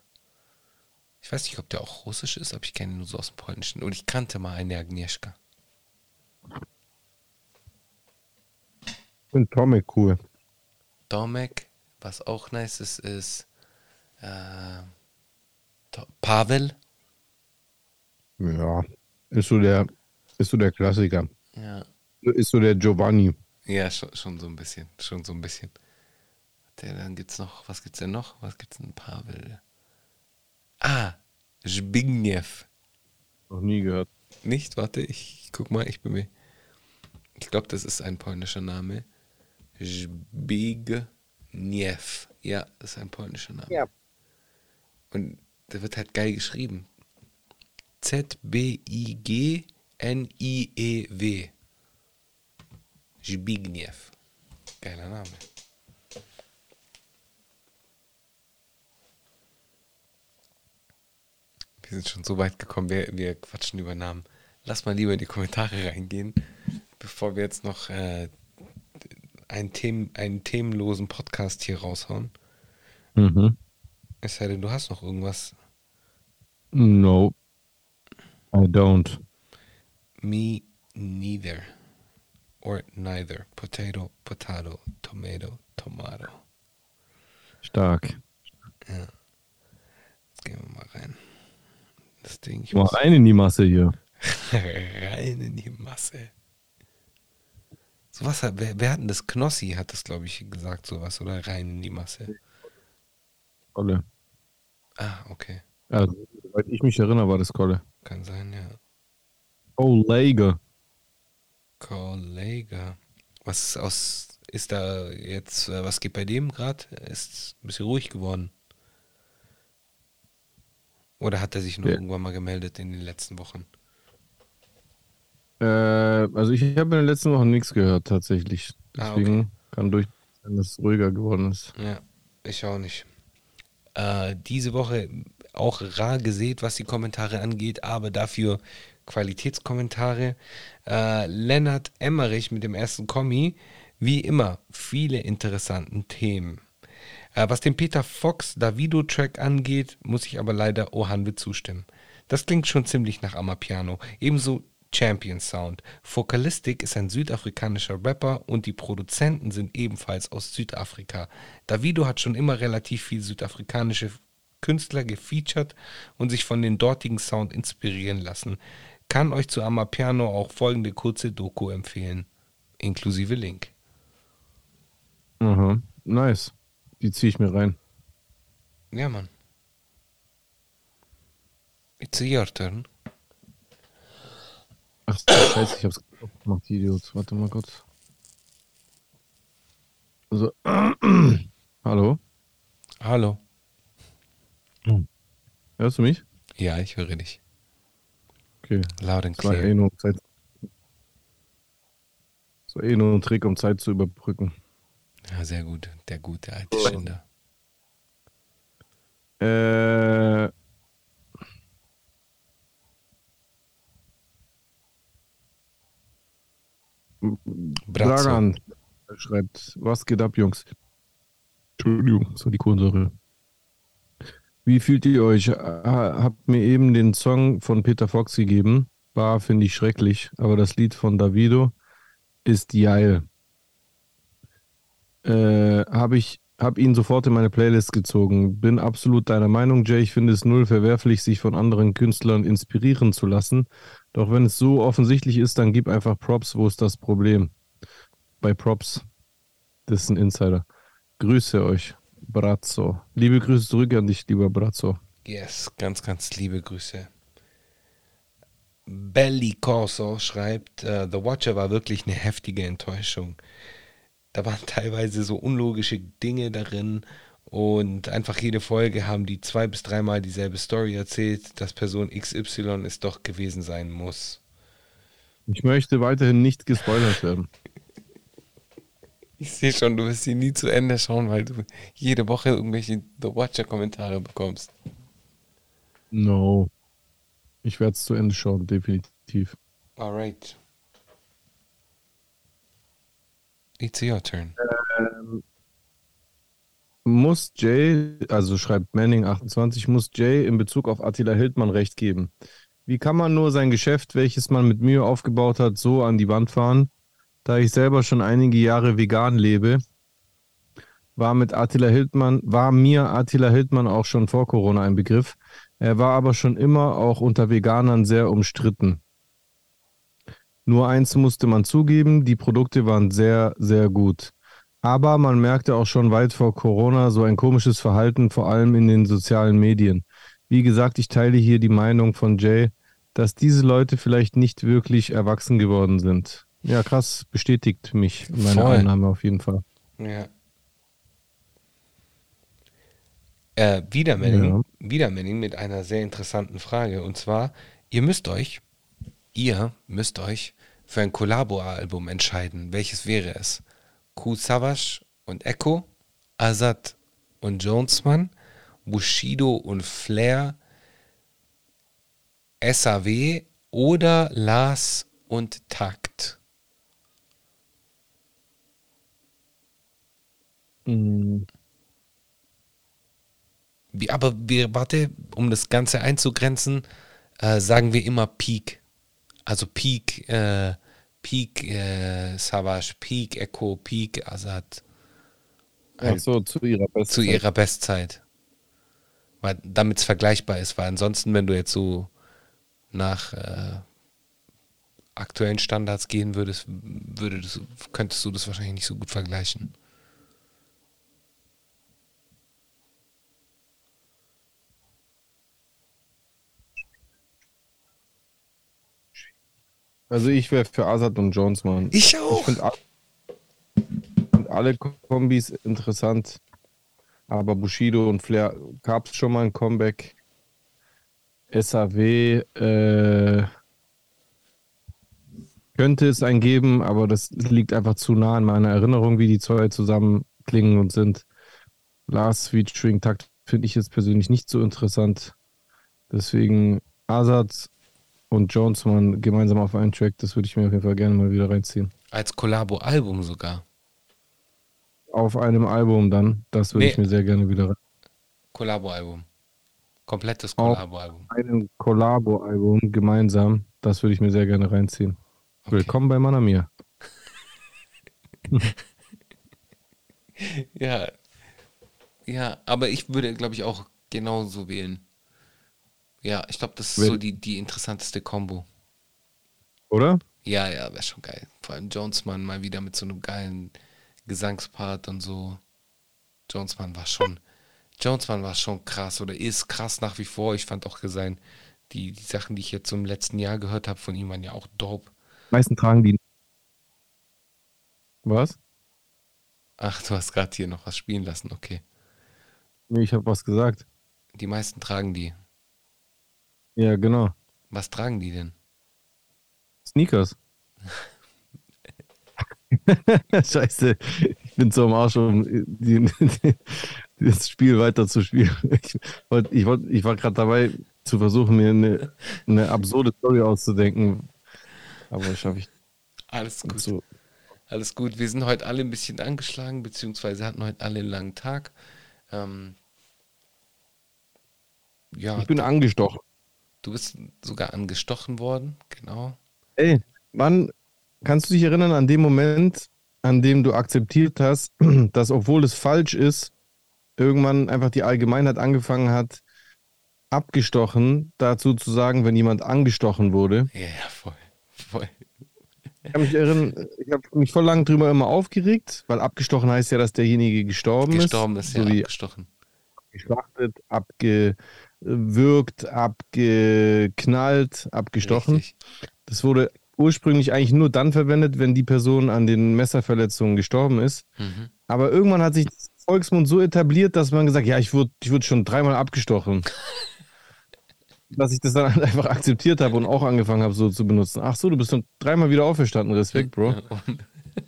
Ich weiß nicht, ob der auch russisch ist, aber ich kenne ihn nur so aus dem Polnischen. Und ich kannte mal eine Agnieszka. Und Tomek cool. Domek, was auch nice ist, ist äh, Pavel Ja, ist so der, ist so der Klassiker. Ja. Ist so der Giovanni. Ja, schon, schon so ein bisschen. Schon so ein bisschen. Der, dann gibt's noch, was gibt's denn noch? Was gibt's denn? Pavel. Ah, Zbigniew. Noch nie gehört. Nicht? Warte, ich guck mal, ich bin mir. Ich glaube, das ist ein polnischer Name. Zbigniew. Ja, das ist ein polnischer Name. Ja. Und der wird halt geil geschrieben. Z-B-I-G-N-I-E-W. Zbigniew. Geiler Name. Wir sind schon so weit gekommen, wir, wir quatschen über Namen. Lass mal lieber in die Kommentare reingehen, bevor wir jetzt noch äh, einen, Themen, einen themenlosen Podcast hier raushauen. Mhm. Es sei denn, du hast noch irgendwas. No. I don't. Me neither. Or neither. Potato, potato, tomato, tomato. Stark. Jetzt gehen wir mal rein. Das Ding, ich Mal rein in die Masse hier. rein in die Masse. Sowas hat, wer, wer hat denn das? Knossi hat das, glaube ich, gesagt, sowas, oder? Rein in die Masse. Kolle. Ah, okay. Also, soweit ich mich erinnere, war das Kolle. Kann sein, ja. Lager. Kollege. Was ist aus. Ist da jetzt. äh, Was geht bei dem gerade? Ist ein bisschen ruhig geworden. Oder hat er sich nur Ja. irgendwann mal gemeldet in den letzten Wochen? Äh, also ich habe in den letzten Wochen nichts gehört tatsächlich. Ah, Deswegen kann durch sein, dass es ruhiger geworden ist. Ja, ich auch nicht. Äh, diese Woche auch rar gesät, was die Kommentare angeht, aber dafür Qualitätskommentare. Äh, Lennart Emmerich mit dem ersten Kommi. Wie immer, viele interessanten Themen. Äh, was den Peter Fox Davido-Track angeht, muss ich aber leider Ohanwe zustimmen. Das klingt schon ziemlich nach Amapiano. Ebenso Champion Sound. Focalistic ist ein südafrikanischer Rapper und die Produzenten sind ebenfalls aus Südafrika. Davido hat schon immer relativ viel südafrikanische Künstler gefeatured und sich von den dortigen Sound inspirieren lassen. Kann euch zu Amapiano auch folgende kurze Doku empfehlen, inklusive Link. Aha. Nice. Die ziehe ich mir rein. Ja, Mann. It's your turn. Ach, scheiße, ich hab's gemacht, die Idiots. Warte mal kurz. Also, hallo? Hallo. Hörst du mich? Ja, ich höre dich. Okay. And Das war eh Zeit. Das war eh nur ein Trick, um Zeit zu überbrücken. Ja, sehr gut. Der gute alte Schinder. Äh. Brazzo. Dragan schreibt, was geht ab, Jungs? Entschuldigung, war die Kohlensäure. Wie fühlt ihr euch? Ha- Habt mir eben den Song von Peter Fox gegeben. Bar finde ich schrecklich, aber das Lied von Davido ist geil. Äh, habe ich hab ihn sofort in meine Playlist gezogen. Bin absolut deiner Meinung, Jay. Ich finde es null verwerflich, sich von anderen Künstlern inspirieren zu lassen. Doch wenn es so offensichtlich ist, dann gib einfach Props. Wo ist das Problem? Bei Props. Das ist ein Insider. Grüße euch, Brazzo. Liebe Grüße zurück an dich, lieber Brazzo. Yes, ganz, ganz liebe Grüße. Belly Corso schreibt, äh, The Watcher war wirklich eine heftige Enttäuschung. Da waren teilweise so unlogische Dinge darin und einfach jede Folge haben die zwei bis dreimal dieselbe Story erzählt, dass Person XY es doch gewesen sein muss. Ich möchte weiterhin nicht gespoilert werden. Ich sehe schon, du wirst sie nie zu Ende schauen, weil du jede Woche irgendwelche The Watcher-Kommentare bekommst. No. Ich werde es zu Ende schauen, definitiv. Alright. It's your turn. Muss Jay, also schreibt Manning28, muss Jay in Bezug auf Attila Hildmann recht geben. Wie kann man nur sein Geschäft, welches man mit Mühe aufgebaut hat, so an die Wand fahren? Da ich selber schon einige Jahre vegan lebe, war mit Attila Hildmann, war mir Attila Hildmann auch schon vor Corona ein Begriff. Er war aber schon immer auch unter Veganern sehr umstritten. Nur eins musste man zugeben, die Produkte waren sehr, sehr gut. Aber man merkte auch schon weit vor Corona so ein komisches Verhalten, vor allem in den sozialen Medien. Wie gesagt, ich teile hier die Meinung von Jay, dass diese Leute vielleicht nicht wirklich erwachsen geworden sind. Ja, krass, bestätigt mich meine Voll. Annahme auf jeden Fall. Ja. Äh, Wiedermelding, Wiedermelding mit einer sehr interessanten Frage. Und zwar, ihr müsst euch, ihr müsst euch für ein Kollabo-Album entscheiden. Welches wäre es? Ku Savage und Echo, Azad und Jonesman, Bushido und Flair, SAW oder Lars und Takt? Mhm. Wie, aber wir, warte, um das Ganze einzugrenzen, äh, sagen wir immer Peak. Also Peak, äh, Peak äh, Savage, Peak Echo, Peak Azad. Ach so, zu ihrer Bestzeit. Zu ihrer Bestzeit. Weil, damit es vergleichbar ist, weil ansonsten, wenn du jetzt so nach äh, aktuellen Standards gehen würdest, würde das, könntest du das wahrscheinlich nicht so gut vergleichen. Also ich wäre für Azad und Jones, Mann. Ich Ich auch. finde find alle Kombis interessant. Aber Bushido und Flair gab es schon mal ein Comeback. SAW äh, könnte es ein geben, aber das liegt einfach zu nah in meiner Erinnerung, wie die zwei zusammen klingen und sind. Last featuring Takt finde ich jetzt persönlich nicht so interessant. Deswegen Azad und Jones mal gemeinsam auf einen Track, das würde ich mir auf jeden Fall gerne mal wieder reinziehen. Als Kollabo-Album sogar. Auf einem Album dann, das würde Nee. ich mir sehr gerne wieder rein. Kollabo-Album. Komplettes Kollabo-Album. Ein Collabo-Album gemeinsam, das würde ich mir sehr gerne reinziehen. Willkommen bei Manamir. Ja. Ja, aber ich würde, glaube ich, auch genauso wählen. Ja, ich glaube, das ist Wel- so die, die interessanteste Kombo. Oder? Ja, ja, wäre schon geil. Vor allem Jonesman mal wieder mit so einem geilen Gesangspart und so. Jonesman war schon, Jonesman war schon krass oder ist krass nach wie vor. Ich fand auch sein, die, die Sachen, die ich jetzt im letzten Jahr gehört habe von ihm, waren ja auch dope. Die meisten tragen die. Was? Ach, du hast gerade hier noch was spielen lassen, okay. Nee, ich habe was gesagt. Die meisten tragen die. Ja, genau. Was tragen die denn? Sneakers. Scheiße, ich bin so am Arsch, um die, die, das Spiel weiter zu spielen. Ich, wollt, ich, wollt, ich war gerade dabei, zu versuchen, mir eine, eine absurde Story auszudenken. Aber schaffe ich Alles gut. so. Alles gut. Wir sind heute alle ein bisschen angeschlagen, beziehungsweise hatten heute alle einen langen Tag. Ähm, ja, Ich bin angestochen. Du bist sogar angestochen worden, genau. Ey, wann kannst du dich erinnern an den Moment, an dem du akzeptiert hast, dass obwohl es falsch ist, irgendwann einfach die Allgemeinheit angefangen hat, abgestochen dazu zu sagen, wenn jemand angestochen wurde. Ja, ja, voll. voll. Ich kann mich erinnern, ich habe mich voll lang drüber immer aufgeregt, weil abgestochen heißt ja, dass derjenige gestorben, Gestorben ist ist. ja so abgestochen. geschlachtet, abgewürgt, abgeknallt, abgestochen. Richtig. Das wurde ursprünglich eigentlich nur dann verwendet, wenn die Person an den Messerverletzungen gestorben ist. Mhm. Aber irgendwann hat sich das Volksmund so etabliert, dass man gesagt, ja, ich wurde ich wurde schon dreimal abgestochen. dass ich das dann halt einfach akzeptiert habe und auch angefangen habe, so zu benutzen. Ach so, du bist schon dreimal wieder auferstanden. Respekt, Bro.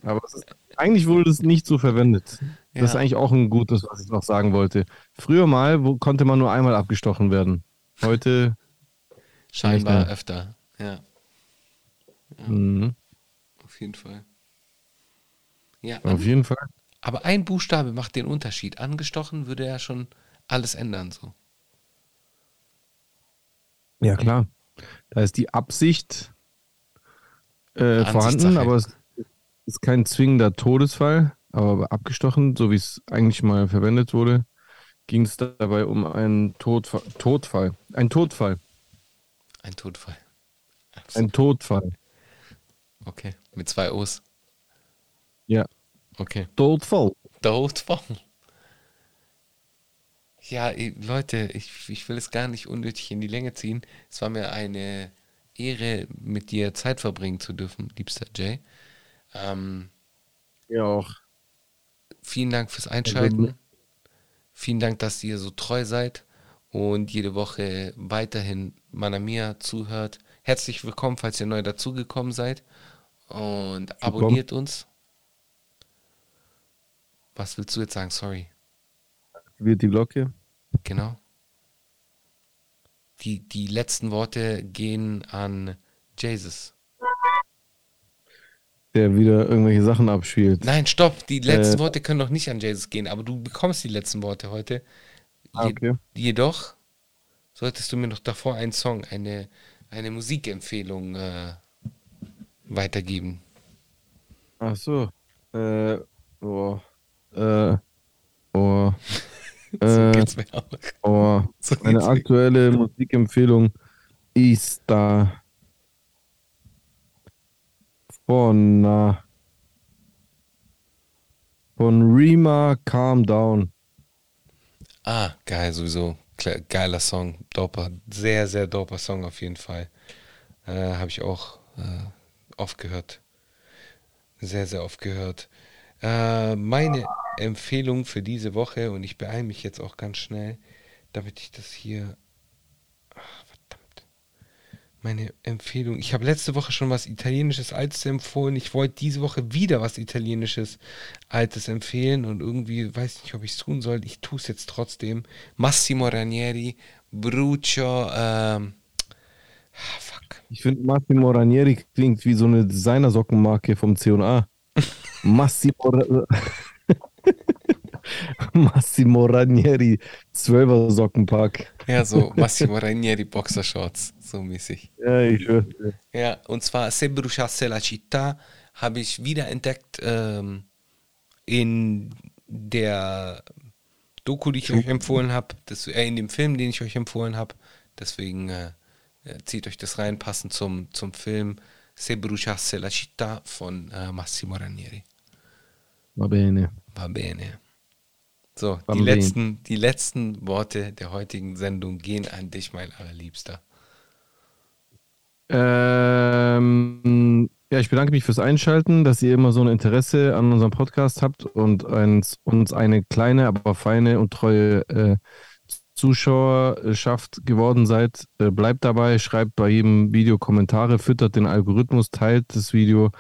Aber es ist, eigentlich wurde das nicht so verwendet. Das ist Ja. eigentlich auch ein gutes, was ich noch sagen wollte. Früher mal wo, konnte man nur einmal abgestochen werden. Heute, Scheinbar öfter. Ja, mh, auf jeden Fall. Ja, auf jeden Fall. aber ein Buchstabe macht den Unterschied. Angestochen würde ja schon alles ändern, so. Ja, klar. Da ist die Absicht äh, vorhanden, aber es ist kein zwingender Todesfall. Aber abgestochen, so wie es eigentlich mal verwendet wurde, ging es dabei um einen Todfall. Todfall. Ein Todfall. Ein Todfall. Ein Todfall. Okay. Mit zwei O's. Ja. Okay. Todfall. Todfall. Ja, Leute, ich, ich will es gar nicht unnötig in die Länge ziehen. Es war mir eine Ehre, mit dir Zeit verbringen zu dürfen, liebster Jay. Ähm, Ja, auch. Vielen Dank fürs Einschalten. Vielen Dank, dass ihr so treu seid und jede Woche weiterhin Manamia zuhört. Herzlich willkommen, falls ihr neu dazugekommen seid. Und abonniert uns. Was willst du jetzt sagen? Sorry. Wird die Glocke. Genau. Die, die letzten Worte gehen an Jesus. Der wieder irgendwelche Sachen abspielt. Nein, stopp. Die letzten Äh. Worte können noch nicht an Jesus gehen, aber du bekommst die letzten Worte heute. Ah, okay. Jedoch solltest du mir noch davor einen Song, eine, eine Musikempfehlung äh, weitergeben. Ach so. Äh, oh. Äh, oh. So Äh, geht's mir auch. oh. So Meine geht's mir. aktuelle Musikempfehlung ist da von, äh, von Rima Calm Down. Ah, geil, sowieso. Geiler Song. Doper. Sehr, sehr doper Song auf jeden Fall. Äh, Habe ich auch äh, oft gehört. Sehr, sehr oft gehört. Äh, meine Empfehlung für diese Woche, und ich beeile mich jetzt auch ganz schnell, damit ich das hier. Meine Empfehlung. Ich habe letzte Woche schon was Italienisches Altes empfohlen. Ich wollte diese Woche wieder was Italienisches Altes empfehlen und irgendwie weiß nicht, ob ich es tun soll. Ich tue es jetzt trotzdem. Massimo Ranieri, Brucio, ähm, ah, fuck. Ich finde Massimo Ranieri klingt wie so eine Designersockenmarke vom C&A. Massimo, Massimo Ranieri, 12er Sockenpack. Ja, so Massimo Ranieri Boxershorts, so mäßig. Ja, ich höre. Ja, und zwar Se bruciasse la città habe ich wiederentdeckt ähm, in der Doku, die ich euch empfohlen habe, äh, in dem Film, den ich euch empfohlen habe. Deswegen äh, äh, zieht euch das rein, passend zum, zum Film Se bruciasse la città von äh, Massimo Ranieri. Va bene. Va bene. So, die letzten, die letzten Worte der heutigen Sendung gehen an dich, mein allerliebster. Ähm, ja, ich bedanke mich fürs Einschalten, dass ihr immer so ein Interesse an unserem Podcast habt und uns, uns eine kleine, aber feine und treue äh, Zuschauerschaft geworden seid. Äh, bleibt dabei, schreibt bei jedem Video Kommentare, füttert den Algorithmus, teilt das Video,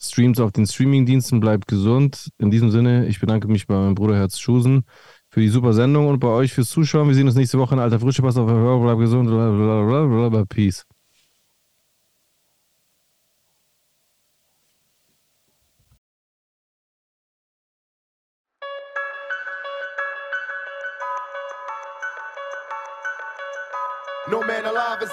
streamt auf den Streamingdiensten, bleibt gesund. In diesem Sinne, ich bedanke mich bei meinem Bruder Herz Schusen für die super Sendung und bei euch fürs Zuschauen. Wir sehen uns nächste Woche in alter Frische. Pass auf, bleibt gesund. Blablabla. Peace.